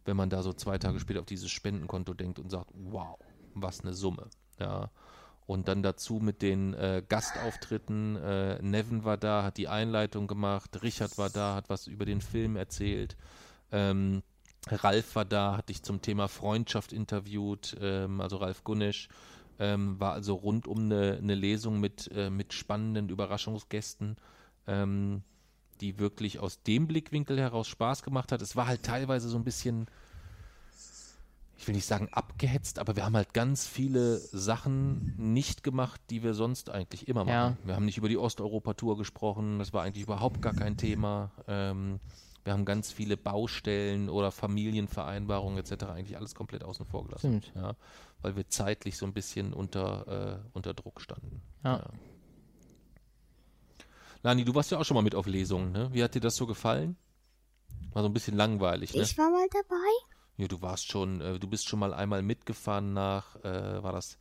wenn man da so zwei Tage später auf dieses Spendenkonto denkt und sagt, wow, was eine Summe. Ja. Und dann dazu mit den äh, Gastauftritten. Äh, Nevin war da, hat die Einleitung gemacht. Richard war da, hat was über den Film erzählt. Ähm, Ralf war da, hat dich zum Thema Freundschaft interviewt, ähm, also Ralf Gunnisch. Ähm, war also rund um eine, eine Lesung mit, äh, mit spannenden Überraschungsgästen, ähm, die wirklich aus dem Blickwinkel heraus Spaß gemacht hat. Es war halt teilweise so ein bisschen, ich will nicht sagen abgehetzt, aber wir haben halt ganz viele Sachen nicht gemacht, die wir sonst eigentlich immer machen. Ja. Wir haben nicht über die Osteuropa-Tour gesprochen, das war eigentlich überhaupt gar kein Thema. Ähm, wir haben ganz viele Baustellen oder Familienvereinbarungen etc. eigentlich alles komplett außen vor gelassen. Stimmt. Ja, weil wir zeitlich so ein bisschen unter, äh, unter Druck standen. Ja. Lani, du warst ja auch schon mal mit auf Lesungen, ne? Wie hat dir das so gefallen? War so ein bisschen langweilig, ne? Ich war mal dabei. Ja, du warst schon, äh, du bist schon mal einmal mitgefahren nach, äh, war das,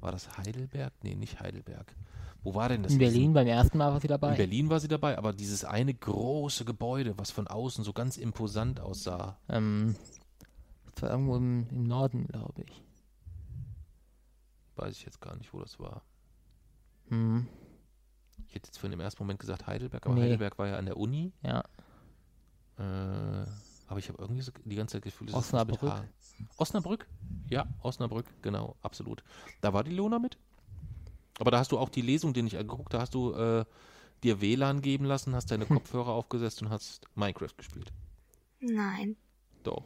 war das Heidelberg? Nee, nicht Heidelberg. Wo war denn das? In Berlin beim ersten Mal war sie In dabei. Berlin war sie dabei, aber dieses eine große Gebäude, was von außen so ganz imposant aussah. Ähm, das war irgendwo im, im Norden, glaube ich. Weiß ich jetzt gar nicht, wo das war. Hm, Ich hätte jetzt für im ersten Moment gesagt Heidelberg, aber Nee. Heidelberg war ja an der Uni. ja. Äh, aber ich habe irgendwie so die ganze Zeit das Gefühl, es ist Osnabrück. mit H. Osnabrück? Ja, Osnabrück, genau, absolut. Da war die Lona mit? Aber da hast du auch die Lesung, die ich angeguckt, da hast du äh, dir WLAN geben lassen, hast deine Kopfhörer aufgesetzt und hast Minecraft gespielt. Nein. Doch.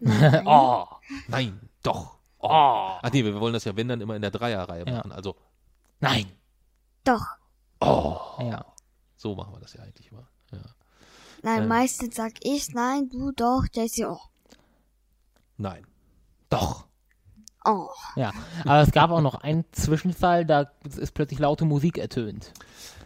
Nein. Oh, Nein, doch. oh, Ach nee, wir wollen das ja, wenn dann immer in der Dreierreihe Ja. machen. Also, nein. Doch. oh, Ja. so machen wir das ja eigentlich immer. Ja. Nein, Ähm. meistens sag ich nein, du doch, Jesse, oh. Nein. Doch. Oh. Ja. Aber es gab auch noch einen Zwischenfall, da ist plötzlich laute Musik ertönt.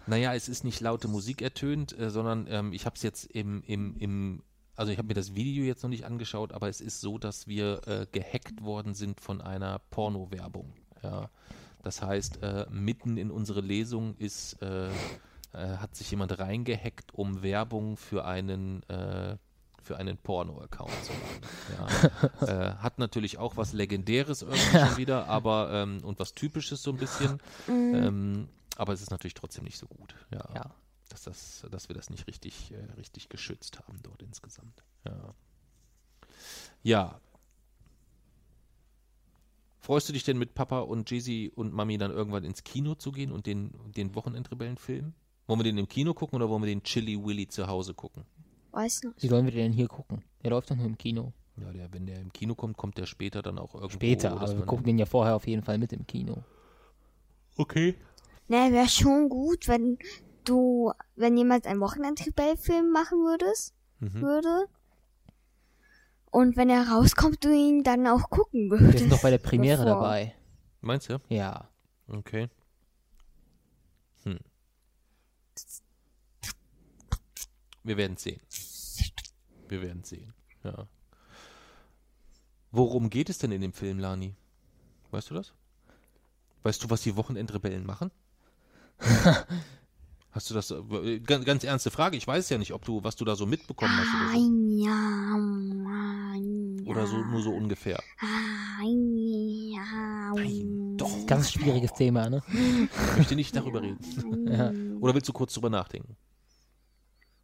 Naja, es ist nicht laute Musik ertönt, äh, sondern ähm, ich habe es jetzt im, im, im, also ich habe mir das Video jetzt noch nicht angeschaut, aber es ist so, dass wir äh, gehackt worden sind von einer Porno-Werbung. Ja. Das heißt, äh, mitten in unsere Lesung ist, äh, hat sich jemand reingehackt, um Werbung für einen äh, für einen Porno-Account zu machen. Ja. äh, hat natürlich auch was Legendäres irgendwie schon wieder, aber ähm, und was Typisches so ein bisschen. Ähm, aber es ist natürlich trotzdem nicht so gut. Ja. Ja. Dass, das, dass wir das nicht richtig, äh, richtig geschützt haben dort insgesamt. Ja. ja. Freust du dich denn mit Papa und Jay und Mami dann irgendwann ins Kino zu gehen und den, den Wochenendrebellen-Film? Wollen wir den im Kino gucken oder wollen wir den Chili Willy zu Hause gucken? Weiß nicht. Wie sollen wir den hier gucken? Der läuft doch nur im Kino. Ja, der, wenn der im Kino kommt, kommt der später dann auch irgendwo. Später, aber wir gucken den ja vorher auf jeden Fall mit im Kino. Okay. Ne, wäre schon gut, wenn du, wenn jemand einen Wochenendrebell-Film machen würdest, Mhm. würde. Und wenn er rauskommt, du ihn dann auch gucken Wir würdest. sind doch bei der Premiere Bevor. dabei. Meinst du? Ja. Okay. Hm. Wir werden sehen. Wir werden sehen. Ja. Worum geht es denn in dem Film, Lani? Weißt du das? Weißt du, was die Wochenendrebellen machen? Hast du das? äh, Ganz, ganz ernste Frage. Ich weiß ja nicht, ob du, was du da so mitbekommen hast oder so. Oder so, nur so ungefähr. Nein, doch. Ganz schwieriges Thema, ne? Ich möchte nicht darüber reden. Ja. Oder willst du kurz drüber nachdenken?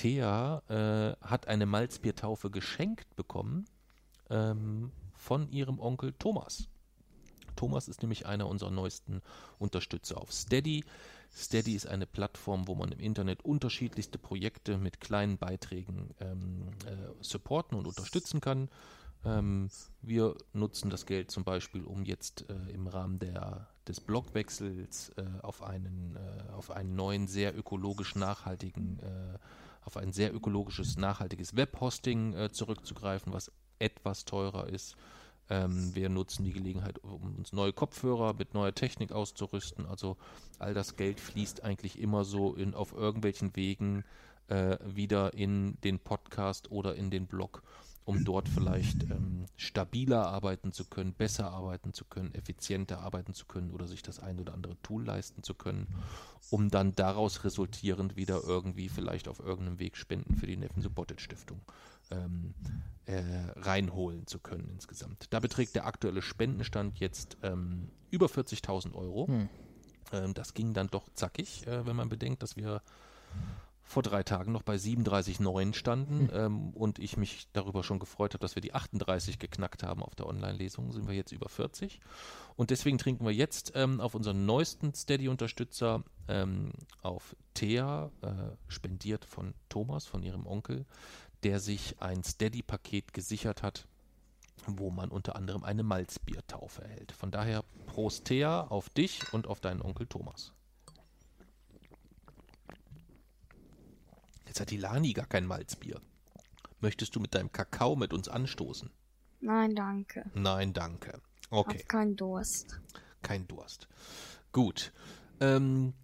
Thea äh, hat eine Malzbiertaufe geschenkt bekommen ähm, von ihrem Onkel Thomas. Thomas ist nämlich einer unserer neuesten Unterstützer auf Steady. Steady ist eine Plattform, wo man im Internet unterschiedlichste Projekte mit kleinen Beiträgen ähm, äh, supporten und unterstützen kann. Ähm, wir nutzen das Geld zum Beispiel, um jetzt äh, im Rahmen der, des Blogwechsels äh, auf, einen, äh, auf einen neuen, sehr ökologisch nachhaltigen, äh, auf ein sehr ökologisches, nachhaltiges Webhosting äh, zurückzugreifen, was etwas teurer ist. Ähm, wir nutzen die Gelegenheit, um uns neue Kopfhörer mit neuer Technik auszurüsten. Also all das Geld fließt eigentlich immer so in, auf irgendwelchen Wegen äh, wieder in den Podcast oder in den Blog, um dort vielleicht ähm, stabiler arbeiten zu können, besser arbeiten zu können, effizienter arbeiten zu können oder sich das ein oder andere Tool leisten zu können, um dann daraus resultierend wieder irgendwie vielleicht auf irgendeinem Weg Spenden für die Neffen Subotic Stiftung ähm, äh, reinholen zu können insgesamt. Da beträgt der aktuelle Spendenstand jetzt ähm, über 40.000 Euro. Hm. Ähm, das ging dann doch zackig, äh, wenn man bedenkt, dass wir vor drei Tagen noch bei 37,9 standen ähm, und ich mich darüber schon gefreut habe, dass wir die 38 geknackt haben auf der Online-Lesung, sind wir jetzt über 40. Und deswegen trinken wir jetzt ähm, auf unseren neuesten Steady-Unterstützer ähm, auf Thea, äh, spendiert von Thomas, von ihrem Onkel, der sich ein Steady-Paket gesichert hat, wo man unter anderem eine Malzbiertaufe erhält. Von daher Prost Thea auf dich und auf deinen Onkel Thomas. Jetzt hat die Lani gar kein Malzbier. Möchtest du mit deinem Kakao mit uns anstoßen? Nein, danke. Nein, danke. Okay, Hab keinen Durst. kein Durst. Gut. Ähm,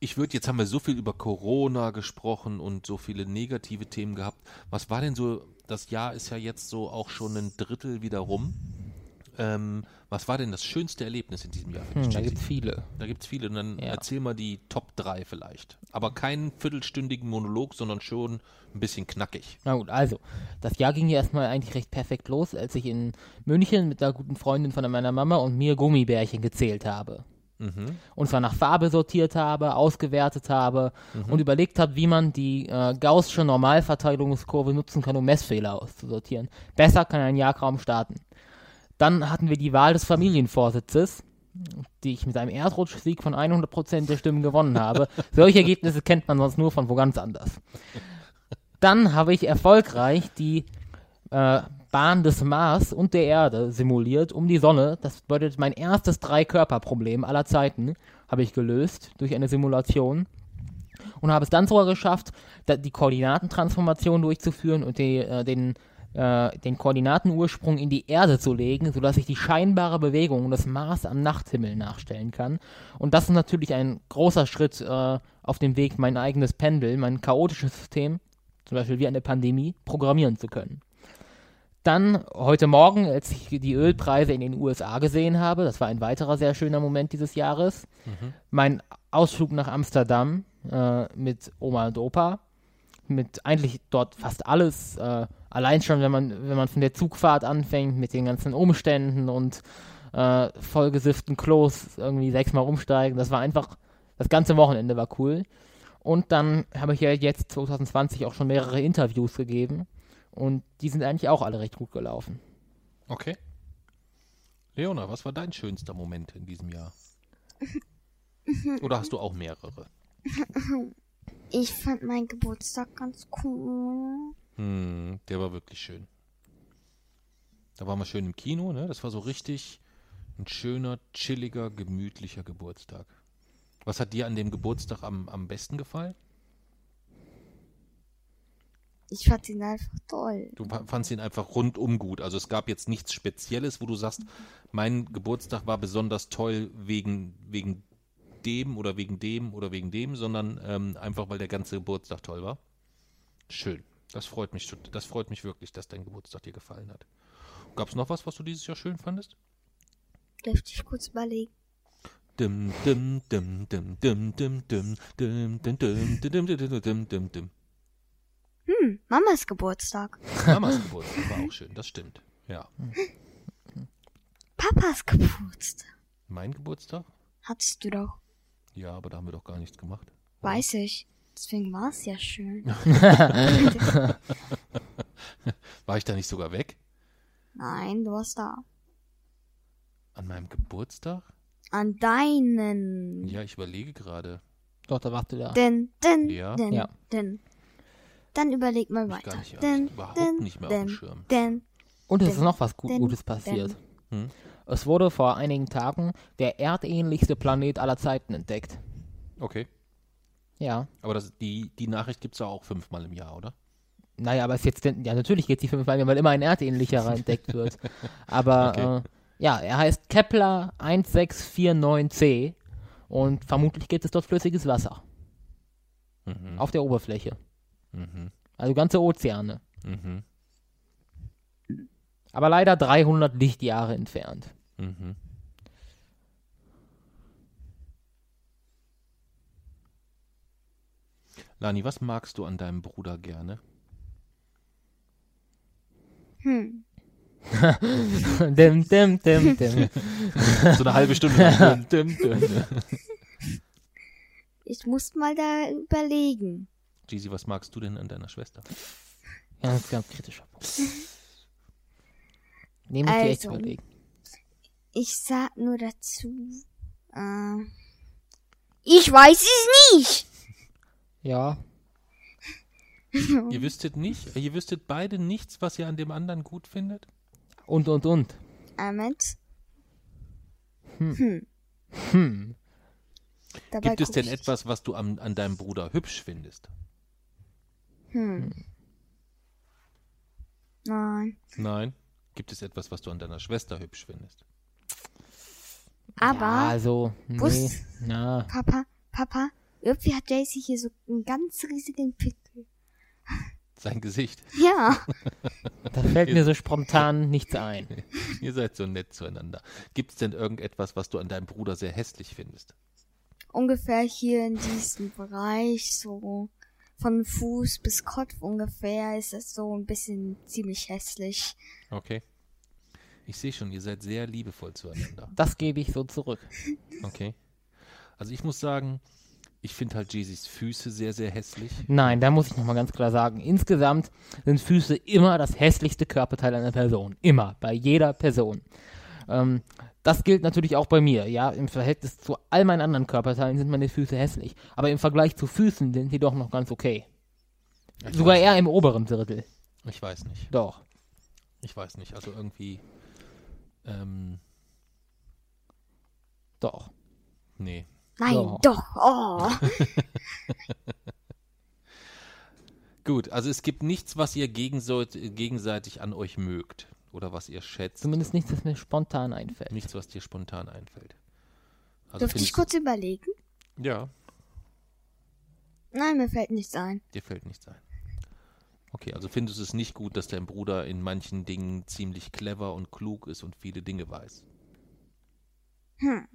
ich würde, jetzt haben wir so viel über Corona gesprochen und so viele negative Themen gehabt. Was war denn so, das Jahr ist ja jetzt so auch schon ein Drittel wieder rum. Ähm, was war denn das schönste Erlebnis in diesem Jahr für dich, Hm, da Jesse? gibt's viele. Da gibt's viele. Und dann Ja. erzähl mal die Top 3 vielleicht. Aber keinen viertelstündigen Monolog, sondern schon ein bisschen knackig. Na gut, also, das Jahr ging ja erstmal eigentlich recht perfekt los, als ich in München mit einer guten Freundin von meiner Mama und mir Gummibärchen gezählt habe. Mhm. Und zwar nach Farbe sortiert habe, ausgewertet habe Mhm. und überlegt habe, wie man die äh, Gaußsche Normalverteilungskurve nutzen kann, um Messfehler auszusortieren. Besser kann ein Jahr kaum starten. Dann hatten wir die Wahl des Familienvorsitzes, die ich mit einem Erdrutschsieg von 100% der Stimmen gewonnen habe. Solche Ergebnisse kennt man sonst nur von wo ganz anders. Dann habe ich erfolgreich die äh, Bahn des Mars und der Erde simuliert um die Sonne. Das bedeutet, mein erstes Drei-Körper-Problem aller Zeiten habe ich gelöst durch eine Simulation und habe es dann sogar geschafft, die Koordinatentransformation durchzuführen und die, äh, den, äh, den Koordinatenursprung in die Erde zu legen, sodass ich die scheinbare Bewegung des Mars am Nachthimmel nachstellen kann. Und das ist natürlich ein großer Schritt äh, auf dem Weg, mein eigenes Pendel, mein chaotisches System, zum Beispiel wie eine Pandemie, programmieren zu können. Dann heute Morgen, als ich die Ölpreise in den USA gesehen habe, das war ein weiterer sehr schöner Moment dieses Jahres, mein Ausflug nach Amsterdam äh, mit Oma und Opa, mit eigentlich dort fast alles, äh, allein schon, wenn man, wenn man von der Zugfahrt anfängt, mit den ganzen Umständen und äh, vollgesifften Klos irgendwie sechsmal umsteigen, das war einfach, das ganze Wochenende war cool. Und dann habe ich ja jetzt 2020 auch schon mehrere Interviews gegeben. Und die sind eigentlich auch alle recht gut gelaufen. Okay. Leona, was war dein schönster Moment in diesem Jahr? Oder hast du auch mehrere? Ich fand meinen Geburtstag ganz cool. Hm, der war wirklich schön. Da waren wir schön im Kino, ne? Das war so richtig ein schöner, chilliger, gemütlicher Geburtstag. Was hat dir an dem Geburtstag am, am besten gefallen? Ich fand ihn einfach toll. Du fa- fandst ihn einfach rundum gut. Also es gab jetzt nichts Spezielles, wo du sagst, mein Geburtstag war besonders toll wegen, wegen dem oder wegen dem oder wegen dem, sondern ähm, einfach, weil der ganze Geburtstag toll war. Schön. Das freut mich, das freut mich wirklich, dass dein Geburtstag dir gefallen hat. Gab es noch was, was du dieses Jahr schön fandest? Dürfte ich kurz überlegen. Dim, dim, dim, dim, dim, dim, dim, dim, dim, dim, dim, dim, dim, dim, dim, dim. Hm, Mamas Geburtstag. Mamas Geburtstag war auch schön, das stimmt. Ja. Papas Geburtstag. Mein Geburtstag? Hattest du doch. Ja, aber da haben wir doch gar nichts gemacht. Weiß ich. Deswegen war es ja schön. War ich da nicht sogar weg? Nein, du warst da. An meinem Geburtstag? An deinen. Ja, ich überlege gerade. Doch, da warst du da. Denn, denn, Ja. denn, Ja. denn. Dann überleg mal ich gar weiter. nicht- denn, überhaupt denn, nicht mehr auf dem denn, Schirm. denn. Und es ist denn- noch was Gu denn- Gutes passiert. Hm? Es wurde vor einigen Tagen der erdähnlichste Planet aller Zeiten entdeckt. Okay. Ja. Aber das, die, die Nachricht gibt es ja auch fünfmal im Jahr, oder? Naja, aber es ist jetzt, ja, natürlich geht die fünfmal, weil immer ein erdähnlicherer entdeckt wird. Aber Okay. äh, ja, er heißt Kepler 1649c und vermutlich gibt es dort flüssiges Wasser Mhm. auf der Oberfläche. Mhm. Also ganze Ozeane. Mhm. Aber leider 300 Lichtjahre entfernt. Mhm. Lani, was magst du an deinem Bruder gerne? Hm. dim, dim, dim, dim. So eine halbe Stunde lang. Dim, dim, dim. Ich muss mal da überlegen. Jeezy, was magst du denn an deiner Schwester? Ganz, ganz kritischer Punkt. Nehme ich dir echt zu Also. überlegen. Ich sag nur dazu. Äh, ich weiß es nicht. Ja, Ihr wüsstet nicht, ihr wüsstet beide nichts, was ihr an dem anderen gut findet? und, und, und. Moment. Hm. Dabei Gibt es denn etwas, was du an, an deinem Bruder hübsch findest? Hm. Nein. Nein. Gibt es etwas, was du an deiner Schwester hübsch findest? Aber, Ja, also, nee. Na, Papa, Papa, irgendwie hat Daisy hier so einen ganz riesigen Pickel. Sein Gesicht. Ja. Da fällt mir so spontan nichts ein. Ihr seid so nett zueinander. Gibt es denn irgendetwas, was du an deinem Bruder sehr hässlich findest? ungefähr hier in diesem Bereich, so von Fuß bis Kopf ungefähr, ist es so ein bisschen ziemlich hässlich. Okay. Ich sehe schon, ihr seid sehr liebevoll zueinander. Das gebe ich so zurück. Okay. Also ich muss sagen, ich finde halt Jeezys Füße sehr, sehr hässlich. Nein, da muss ich nochmal ganz klar sagen, insgesamt sind Füße immer das hässlichste Körperteil einer Person. Immer, bei jeder Person. Ähm, das gilt natürlich auch bei mir. Ja, im Verhältnis zu all meinen anderen Körperteilen sind meine Füße hässlich. Aber im Vergleich zu Füßen sind sie doch noch ganz okay. Ich Sogar eher im oberen Drittel. Ich weiß nicht. Doch. Ich weiß nicht. Also irgendwie. Ähm, Doch. nee. Nein, Ja. doch. Oh. Gut, also es gibt nichts, was ihr gegenseit- gegenseitig an euch mögt. Oder was ihr schätzt. Zumindest nichts, was mir spontan einfällt. Nichts, was dir spontan einfällt. Also Dürfte ich kurz überlegen? Ja, Nein, mir fällt nichts ein. dir fällt nichts ein. Okay, also findest du es nicht gut, dass dein Bruder in manchen Dingen ziemlich clever und klug ist und viele Dinge weiß. Hm.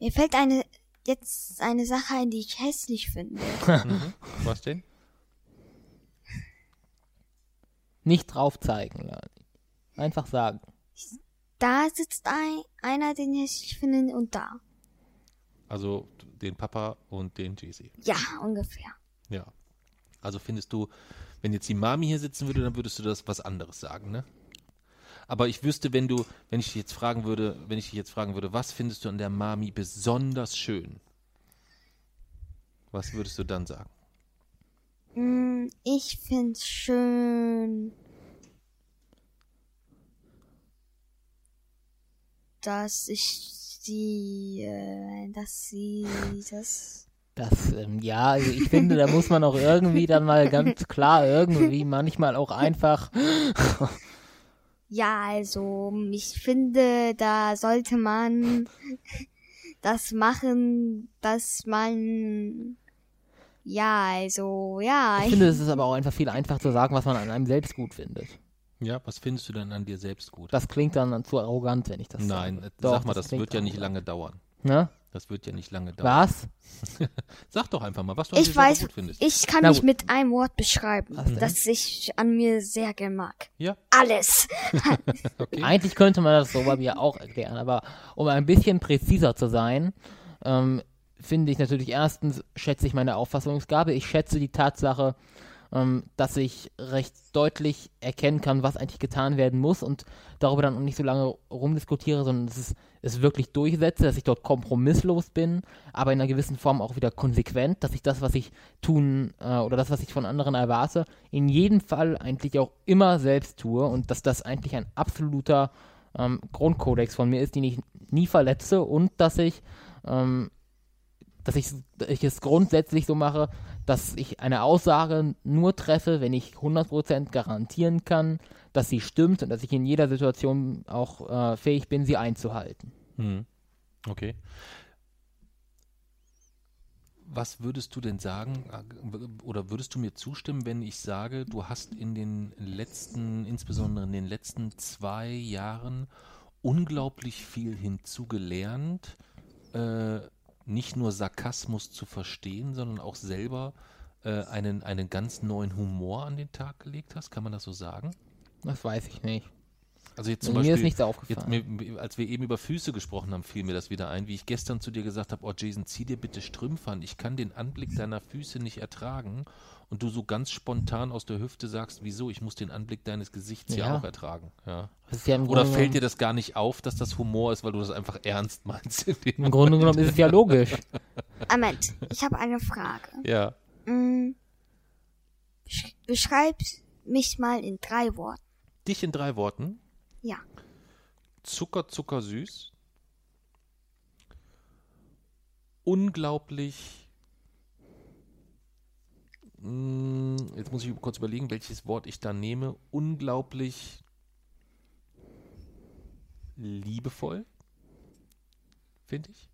Mir fällt eine jetzt eine Sache ein, die ich hässlich finde. Mhm. Was denn? Nicht drauf zeigen, Lani. Einfach sagen. Da sitzt ein, einer, den ich hässlich finde, und da. Also den Papa und den Jay-Z. Ja, ungefähr. Ja. Also findest du, wenn jetzt die Mami hier sitzen würde, dann würdest du das was anderes sagen, ne? Aber ich wüsste, wenn du, wenn ich dich jetzt fragen würde, wenn ich dich jetzt fragen würde, was findest du an der Mami besonders schön? Was würdest du dann sagen? Mm, Ich find's schön, dass ich sie, äh, dass sie das. Das, ähm, ja, also ich finde, da muss man auch irgendwie dann mal ganz klar irgendwie manchmal auch einfach. Ja, also ich finde, da sollte man das machen, dass man. Ja, also ja. Ich finde, es ist aber auch einfach viel einfach zu sagen, was man an einem selbst gut findet. Ja, was findest du denn an dir selbst gut? Das klingt dann zu arrogant, wenn ich das Nein, sage. Doch, sag mal, das, klingt wird ja nicht arrogant. lange dauern. Ne? Das wird ja nicht lange dauern. Was? Sag doch einfach mal, was du an Ich weiß, gut findest. ich kann Na mich mit einem Wort beschreiben, das ich an mir sehr gern mag. Ja, Alles. okay. Eigentlich könnte man das so bei mir auch erklären, aber um ein bisschen präziser zu sein, ähm, finde ich natürlich erstens, schätze ich meine Auffassungsgabe. Ich schätze die Tatsache, ähm, dass ich recht deutlich erkennen kann, was eigentlich getan werden muss und darüber dann auch nicht so lange rumdiskutiere, sondern es, es wirklich durchsetze, dass ich dort kompromisslos bin, aber in einer gewissen Form auch wieder konsequent, dass ich das, was ich tun äh, oder das, was ich von anderen erwarte, in jedem Fall eigentlich auch immer selbst tue und dass das eigentlich ein absoluter ähm, Grundkodex von mir ist, den ich nie verletze und dass ich ähm, dass ich, ich es grundsätzlich so mache, dass ich eine Aussage nur treffe, wenn ich 100% garantieren kann, dass sie stimmt und dass ich in jeder Situation auch äh, fähig bin, sie einzuhalten. Hm. Okay. Was würdest du denn sagen, äh, oder würdest du mir zustimmen, wenn ich sage, du hast in den letzten, insbesondere in den letzten zwei Jahren, unglaublich viel hinzugelernt, äh, nicht nur Sarkasmus zu verstehen, sondern auch selber äh, einen, einen ganz neuen Humor an den Tag gelegt hast? Kann man das so sagen? Das weiß ich nicht. Also jetzt zum Mir Beispiel, ist nichts Jetzt, aufgefallen. mir, als wir eben über Füße gesprochen haben, fiel mir das wieder ein, wie ich gestern zu dir gesagt habe, oh Jason, zieh dir bitte Strümpfe an, ich kann den Anblick deiner Füße nicht ertragen. Und du so ganz spontan aus der Hüfte sagst, wieso, ich muss den Anblick deines Gesichts ja, Ja. auch ertragen. Ja. Ja im Oder Grunde fällt dir das gar nicht auf, dass das Humor ist, weil du das einfach ernst meinst? in dem Im Grunde genommen ist es ja logisch. Moment, ich habe eine Frage. Ja. Mm, besch- Beschreib mich mal in drei Worten. Dich in drei Worten. Ja. Zucker, Zucker, süß. Unglaublich. Mm, Jetzt muss ich kurz überlegen, welches Wort ich da nehme. Unglaublich liebevoll, finde ich.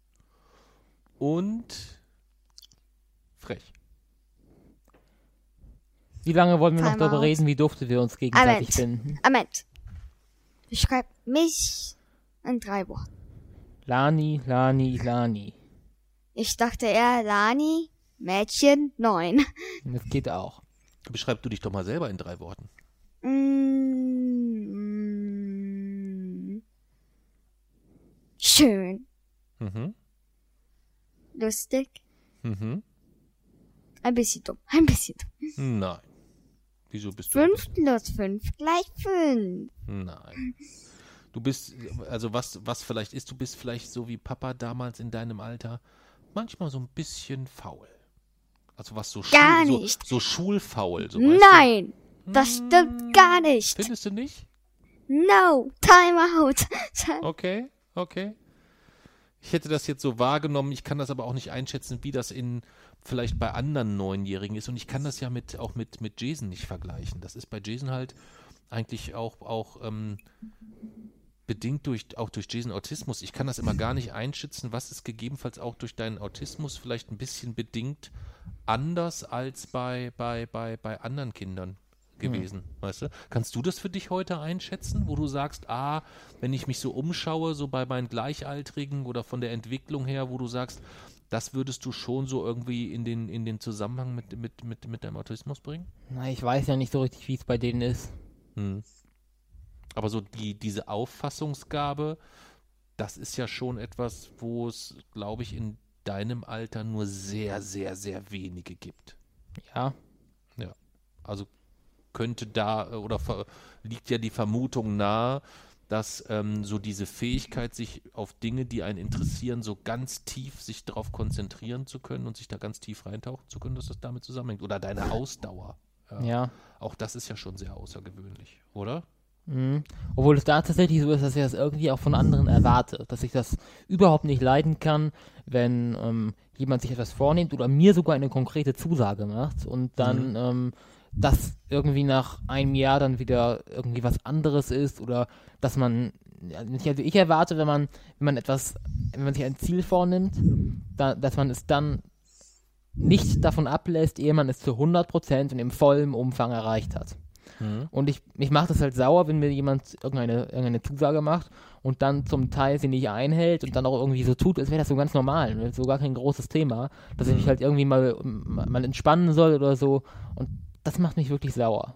Und frech. Wie lange wollen wir noch Time darüber out. reden, wie dufte wir uns gegenseitig finden? Moment. Beschreib mich in drei Worten. Lani, Lani, Lani. Ich dachte eher Lani, Mädchen, neun. Das geht auch. Beschreib du dich doch mal selber in drei Worten. Mm, schön, Mhm. lustig, Mhm. ein bisschen dumm, ein bisschen dumm. Nein. Wieso bist du? Fünf plus fünf gleich fünf. Nein. Du bist, also was, was vielleicht ist, du bist vielleicht so wie Papa damals in deinem Alter, manchmal so ein bisschen faul. Also was so, Gar Schul, nicht. so, so schulfaul. So, Nein, das stimmt gar Du? nicht. Findest du nicht? No, time out. Okay, okay. Ich hätte das jetzt so wahrgenommen, ich kann das aber auch nicht einschätzen, wie das in vielleicht bei anderen Neunjährigen ist. Und ich kann das ja mit auch mit, mit Jason nicht vergleichen. Das ist bei Jason halt eigentlich auch, auch ähm, bedingt durch auch durch Jason Autismus. Ich kann das immer gar nicht einschätzen, was ist gegebenenfalls auch durch deinen Autismus vielleicht ein bisschen bedingt anders als bei, bei, bei, bei anderen Kindern gewesen, weißt du? Kannst du das für dich heute einschätzen, wo du sagst, ah, wenn ich mich so umschaue, so bei meinen Gleichaltrigen oder von der Entwicklung her, wo du sagst, das würdest du schon so irgendwie in den, in den Zusammenhang mit, mit, mit, mit deinem Autismus bringen? Na, ich weiß ja nicht so richtig, wie es bei denen ist. Hm. Aber so die, diese Auffassungsgabe, das ist ja schon etwas, wo es, glaube ich, in deinem Alter nur sehr, sehr, sehr wenige gibt. Ja. Also könnte da äh, oder liegt ja die Vermutung nahe, dass ähm, so diese Fähigkeit, sich auf Dinge, die einen interessieren, so ganz tief sich darauf konzentrieren zu können und sich da ganz tief reintauchen zu können, dass das damit zusammenhängt. Oder deine Ausdauer. Ja. Auch das ist ja schon sehr außergewöhnlich, oder? Mhm. Obwohl es da tatsächlich so ist, dass ich das irgendwie auch von anderen erwarte. Dass ich das überhaupt nicht leiden kann, wenn ähm, jemand sich etwas vornimmt oder mir sogar eine konkrete Zusage macht und dann ähm, das irgendwie nach einem Jahr dann wieder irgendwie was anderes ist oder dass man, also ich erwarte, wenn man, wenn man etwas, wenn man sich ein Ziel vornimmt, da, dass man es dann nicht davon ablässt, ehe man es zu 100% und im vollen Umfang erreicht hat. Und ich, mich macht es halt sauer, wenn mir jemand irgendeine, irgendeine Zusage macht und dann zum Teil sie nicht einhält und dann auch irgendwie so tut, als wäre das so ganz normal, so gar kein großes Thema, dass ich mich halt irgendwie mal, mal entspannen soll oder so. Und das macht mich wirklich sauer.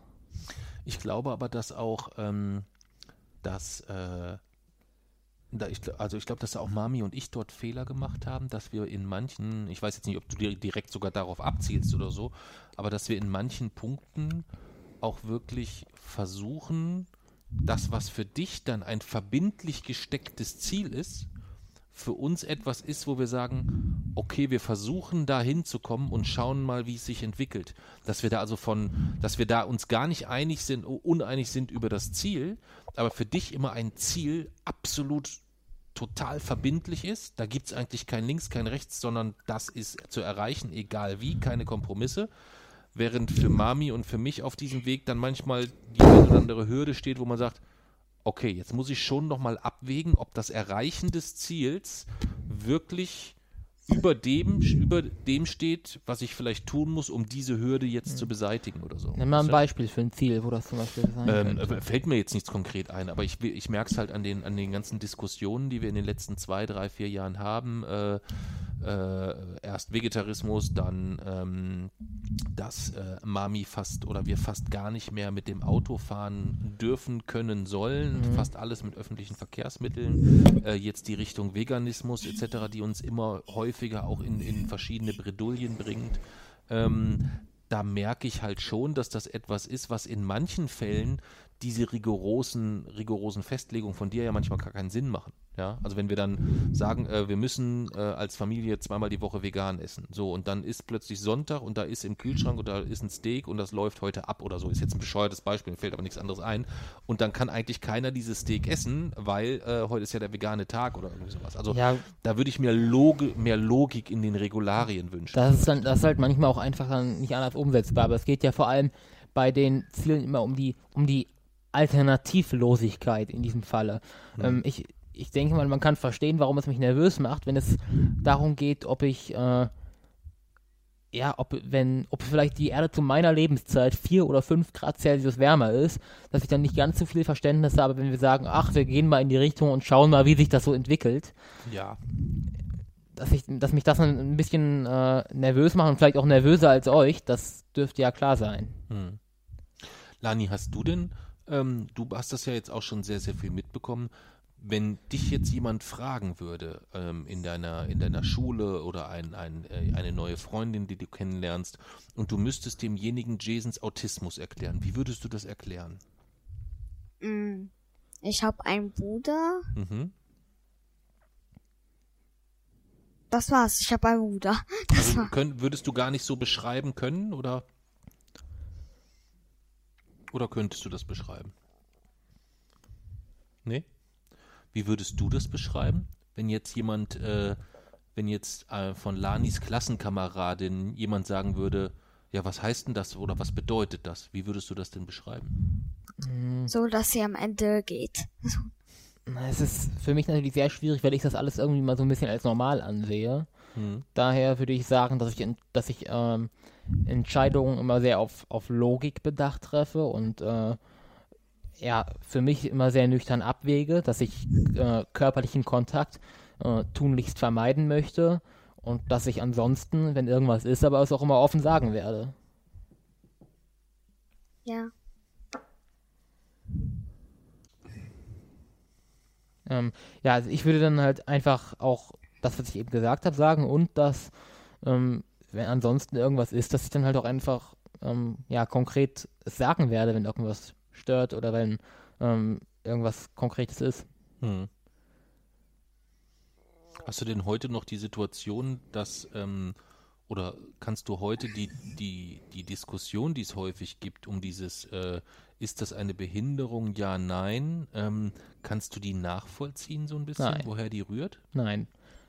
Ich glaube aber, dass auch, ähm, dass, äh, da ich, also ich glaube, dass auch Mami und ich dort Fehler gemacht haben, dass wir in manchen, ich weiß jetzt nicht, ob du dir direkt sogar darauf abzielst oder so, aber dass wir in manchen Punkten auch wirklich versuchen, das, was für dich dann ein verbindlich gestecktes Ziel ist, für uns etwas ist, wo wir sagen, okay, wir versuchen da hinzukommen und schauen mal, wie es sich entwickelt. Dass wir da also von, dass wir da uns gar nicht einig sind, uneinig sind über das Ziel, aber für dich immer ein Ziel absolut total verbindlich ist. Da gibt es eigentlich kein Links, kein Rechts, sondern das ist zu erreichen, egal wie, keine Kompromisse. Während für Mami und für mich auf diesem Weg dann manchmal die eine oder andere Hürde steht, wo man sagt, okay, jetzt muss ich schon nochmal abwägen, ob das Erreichen des Ziels wirklich über dem, über dem steht, was ich vielleicht tun muss, um diese Hürde jetzt zu beseitigen oder so. Nimm mal ein? Beispiel für ein Ziel, wo das zum Beispiel sein Ähm, könnte. fällt mir jetzt nichts konkret ein, aber ich, ich merke es halt an den, an den ganzen Diskussionen, die wir in den letzten zwei, drei, vier Jahren haben. Äh, äh, erst Vegetarismus, dann ähm, dass äh, Mami fast oder wir fast gar nicht mehr mit dem Auto fahren dürfen, können, sollen. Fast alles mit öffentlichen Verkehrsmitteln. Äh, jetzt die Richtung Veganismus etc., die uns immer häufiger auch in, in verschiedene Bredouillen bringt. Ähm, da merke ich halt schon, dass das etwas ist, was in manchen Fällen diese rigorosen, rigorosen Festlegungen von dir ja manchmal gar keinen Sinn machen. Ja, also wenn wir dann sagen, äh, wir müssen äh, als Familie zweimal die Woche vegan essen, so und dann ist plötzlich Sonntag und da ist im Kühlschrank und da ist ein Steak und das läuft heute ab oder so, ist jetzt ein bescheuertes Beispiel, mir fällt aber nichts anderes ein und dann kann eigentlich keiner dieses Steak essen, weil äh, heute ist ja der vegane Tag oder irgendwie sowas. Also Ja. da würde ich mir Logi mehr Logik in den Regularien wünschen. Das ist dann, das ist halt manchmal auch einfach dann nicht anders umsetzbar, aber es geht ja vor allem bei den Zielen immer um die, um die Alternativlosigkeit in diesem Falle. Ähm, ich, ich denke mal, man kann verstehen, warum es mich nervös macht, wenn es darum geht, ob ich, äh, ja, ob, wenn, ob vielleicht die Erde zu meiner Lebenszeit vier oder fünf Grad Celsius wärmer ist, dass ich dann nicht ganz so viel Verständnis habe, wenn wir sagen, ach, wir gehen mal in die Richtung und schauen mal, wie sich das so entwickelt. Ja. Dass, ich, dass mich das ein bisschen äh, nervös macht und vielleicht auch nervöser als euch, das dürfte ja klar sein. Hm. Lani, hast du denn, ähm, du hast das ja jetzt auch schon sehr, sehr viel mitbekommen, wenn dich jetzt jemand fragen würde ähm, in, deiner, in deiner Schule oder ein, ein, äh, eine neue Freundin, die du kennenlernst, und du müsstest demjenigen Jasons Autismus erklären, wie würdest du das erklären? Mm, Ich habe einen Bruder. Mhm. Das war's. Ich habe einen Bruder. Das Also könnt, würdest du gar nicht so beschreiben können oder? Oder könntest du das beschreiben? Nee? Wie würdest du das beschreiben, wenn jetzt jemand, äh, wenn jetzt äh, von Lanis Klassenkameradin jemand sagen würde, ja, was heißt denn das oder was bedeutet das? Wie würdest du das denn beschreiben? So, dass sie am Ende geht. Es ist für mich natürlich sehr schwierig, weil ich das alles irgendwie mal so ein bisschen als normal ansehe. Hm. Daher würde ich sagen, dass ich, dass ich ähm, Entscheidungen immer sehr auf, auf Logik bedacht treffe und äh, ja, für mich immer sehr nüchtern abwäge, dass ich äh, körperlichen Kontakt äh, tunlichst vermeiden möchte und dass ich ansonsten, wenn irgendwas ist, aber es auch immer offen sagen werde. Ja. Ähm, ja, also ich würde dann halt einfach auch das, was ich eben gesagt habe, sagen und dass, ähm, wenn ansonsten irgendwas ist, dass ich dann halt auch einfach ähm, ja, konkret sagen werde, wenn irgendwas stört oder wenn ähm, irgendwas Konkretes ist. Hm. Hast du denn heute noch die Situation, dass, ähm, oder kannst du heute die, die, die Diskussion, die es häufig gibt, um dieses, äh, ist das eine Behinderung, ja, nein, ähm, kannst du die nachvollziehen so ein bisschen, Nein. woher die rührt? Nein,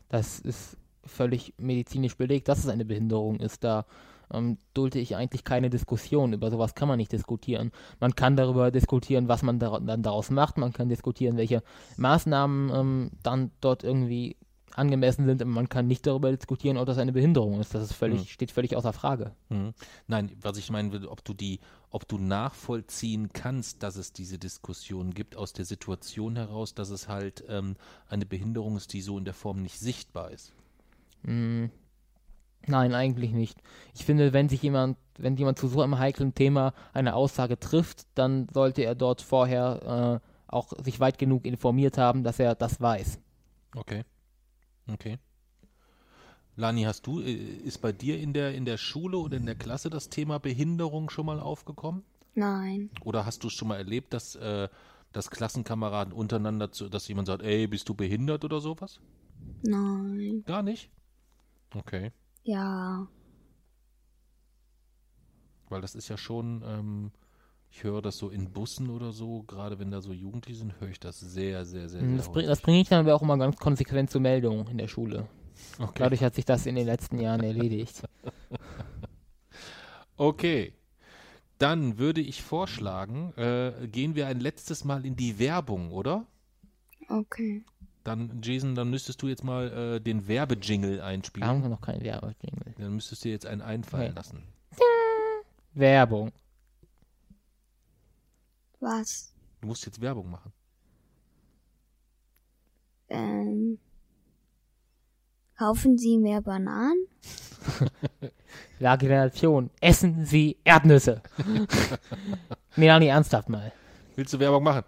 das ist völlig medizinisch belegt, dass es eine Behinderung ist. Da ähm, dulde ich eigentlich keine Diskussion. Über sowas kann man nicht diskutieren. Man kann darüber diskutieren, was man da, dann daraus macht. Man kann diskutieren, welche Maßnahmen ähm, dann dort irgendwie angemessen sind. Man kann nicht darüber diskutieren, ob das eine Behinderung ist. Das ist völlig, Hm. steht völlig außer Frage. Hm. Nein, was ich meinen will, ob du die, ob du nachvollziehen kannst, dass es diese Diskussion gibt aus der Situation heraus, dass es halt ähm, eine Behinderung ist, die so in der Form nicht sichtbar ist. Mm, Nein, eigentlich nicht. Ich finde, wenn sich jemand, wenn jemand zu so einem heiklen Thema eine Aussage trifft, dann sollte er dort vorher äh, auch sich weit genug informiert haben, dass er das weiß. Okay. Okay. Lani, hast du, äh, ist bei dir in der, in der Schule oder in der Klasse das Thema Behinderung schon mal aufgekommen? Nein. Oder hast du es schon mal erlebt, dass, äh, dass Klassenkameraden untereinander, zu, dass jemand sagt, ey, bist du behindert oder sowas? Nein. Gar nicht? Okay. Ja. Weil das ist ja schon, ähm, ich höre das so in Bussen oder so, gerade wenn da so Jugendliche sind, höre ich das sehr, sehr, sehr, Mm, sehr Das, bring, das bringe ich dann aber auch immer ganz konsequent zur Meldung in der Schule. Okay. Dadurch hat sich das in den letzten Jahren erledigt. Okay. Dann würde ich vorschlagen, äh, gehen wir ein letztes Mal in die Werbung, oder? Okay. Dann, Jason, dann müsstest du jetzt mal äh, den Werbejingle Da einspielen. haben wir noch keinen Werbejingle. Dann müsstest du dir jetzt einen einfallen Okay. lassen. Werbung. Was? Du musst jetzt Werbung machen. Ähm. Kaufen Sie mehr Bananen? Lage der Nation. Essen Sie Erdnüsse. nee, Lani, ernsthaft mal. Willst du Werbung machen?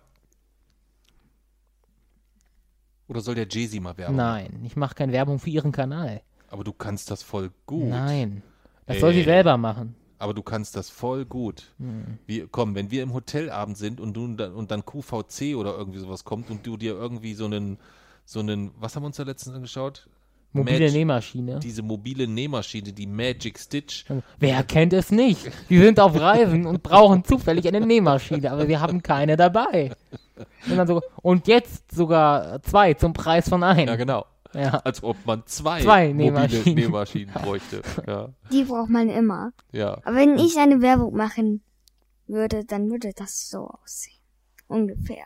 Oder soll der Jay-Z mal Werbung? Nein, ich mache keine Werbung für Ihren Kanal. Aber du kannst das voll gut. Nein. Das soll sie Ey. selber machen. Aber du kannst das voll gut. Hm. Wir, komm, wenn wir im Hotelabend sind und du dann, und dann QVC oder irgendwie sowas kommt und du dir irgendwie so einen, so einen, was haben wir uns da letztens angeschaut? Mobile Mag- Nähmaschine. Diese mobile Nähmaschine, die Magic Stitch. Wer kennt es nicht? Sie sind auf Reisen und brauchen zufällig eine Nähmaschine, aber wir haben keine dabei. Und, dann so, und jetzt sogar zwei zum Preis von Ja, einem. genau. Ja. Als ob man zwei, Zwei mobile Nähmaschinen. Nähmaschinen bräuchte. Ja, Die braucht man immer. ja. Aber wenn ich eine Werbung machen würde, dann würde das so aussehen. Ungefähr.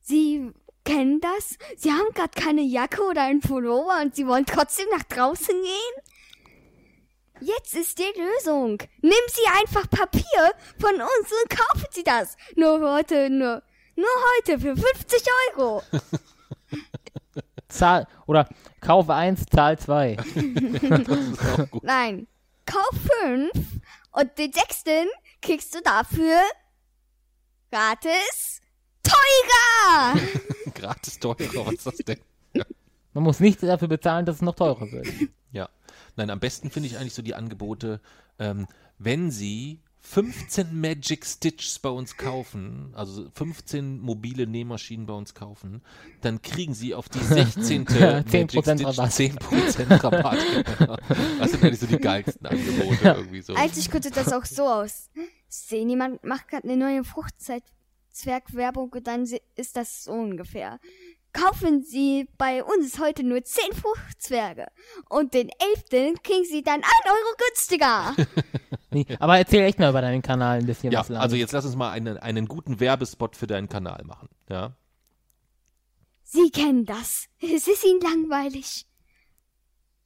Sie kennen das? Sie haben gerade keine Jacke oder einen Pullover und Sie wollen trotzdem nach draußen gehen? Jetzt ist die Lösung. Nimm Sie einfach Papier von uns und kaufen Sie das. Nur heute, nur, nur heute für 50 Euro. Zahl, oder kauf eins, zahl zwei. Nein, kauf fünf und den sechsten kriegst du dafür gratis teurer. Gratis teurer, was ist das denn? Man muss nichts dafür bezahlen, dass es noch teurer wird. Ja. Nein, am besten finde ich eigentlich so die Angebote, ähm, wenn Sie 15 Magic Stitches bei uns kaufen, also 15 mobile Nähmaschinen bei uns kaufen, dann kriegen Sie auf die 16. Ja, Magic 10% Stitch Rabatt. 10% Rabatt. das sind eigentlich so die geilsten Angebote irgendwie so. Eigentlich könnte das auch so aus. Sehen, jemand macht gerade eine neue Fruchtzwergwerbung und dann ist das so ungefähr. Kaufen Sie bei uns heute nur 10 Fruchtzwerge und den 11. kriegen Sie dann 1 Euro günstiger. Nee, aber erzähl echt mal über deinen Kanal ein bisschen Ja, was. Lars. also jetzt lass uns mal einen, einen guten Werbespot für deinen Kanal machen. Ja. Sie kennen das. Es ist Ihnen langweilig.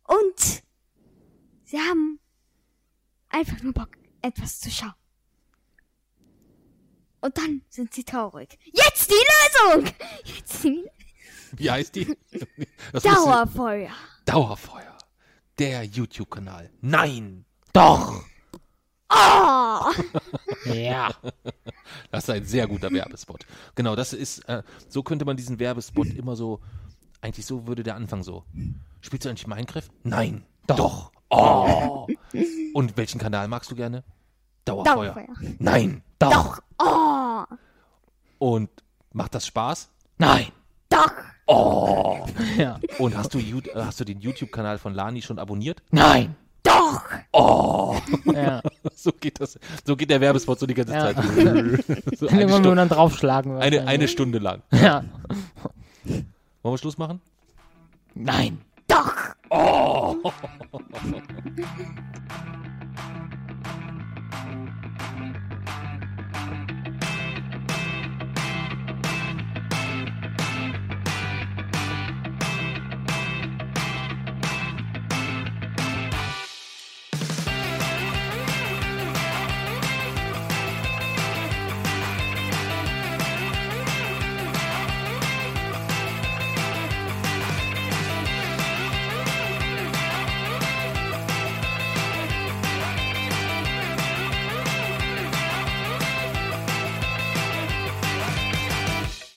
Und Sie haben einfach nur Bock, etwas zu schauen. Und dann sind Sie traurig. Jetzt die Lösung! Jetzt die Wie heißt die? Das Dauerfeuer. Dauerfeuer. Der YouTube-Kanal. Nein! Doch! Oh! Ja. Das ist ein sehr guter Werbespot. Genau, das ist, äh, so könnte man diesen Werbespot immer so, eigentlich so würde der Anfang so. Spielst du eigentlich Minecraft? Nein. Doch. Oh. Und welchen Kanal magst du gerne? Dauerfeuer. Dauerfeuer. Nein. Doch! Oh! Und macht das Spaß? Nein! Doch! Ja. Und hast du, hast du den YouTube-Kanal von Lani schon abonniert? Nein! Doch! Ja. So geht das. So geht der Werbespot so die ganze Ja. Zeit. so eine, Immer nur Stunde, dann draufschlagen. eine, eine Stunde lang. Ja. Wollen wir Schluss machen? Nein! Doch!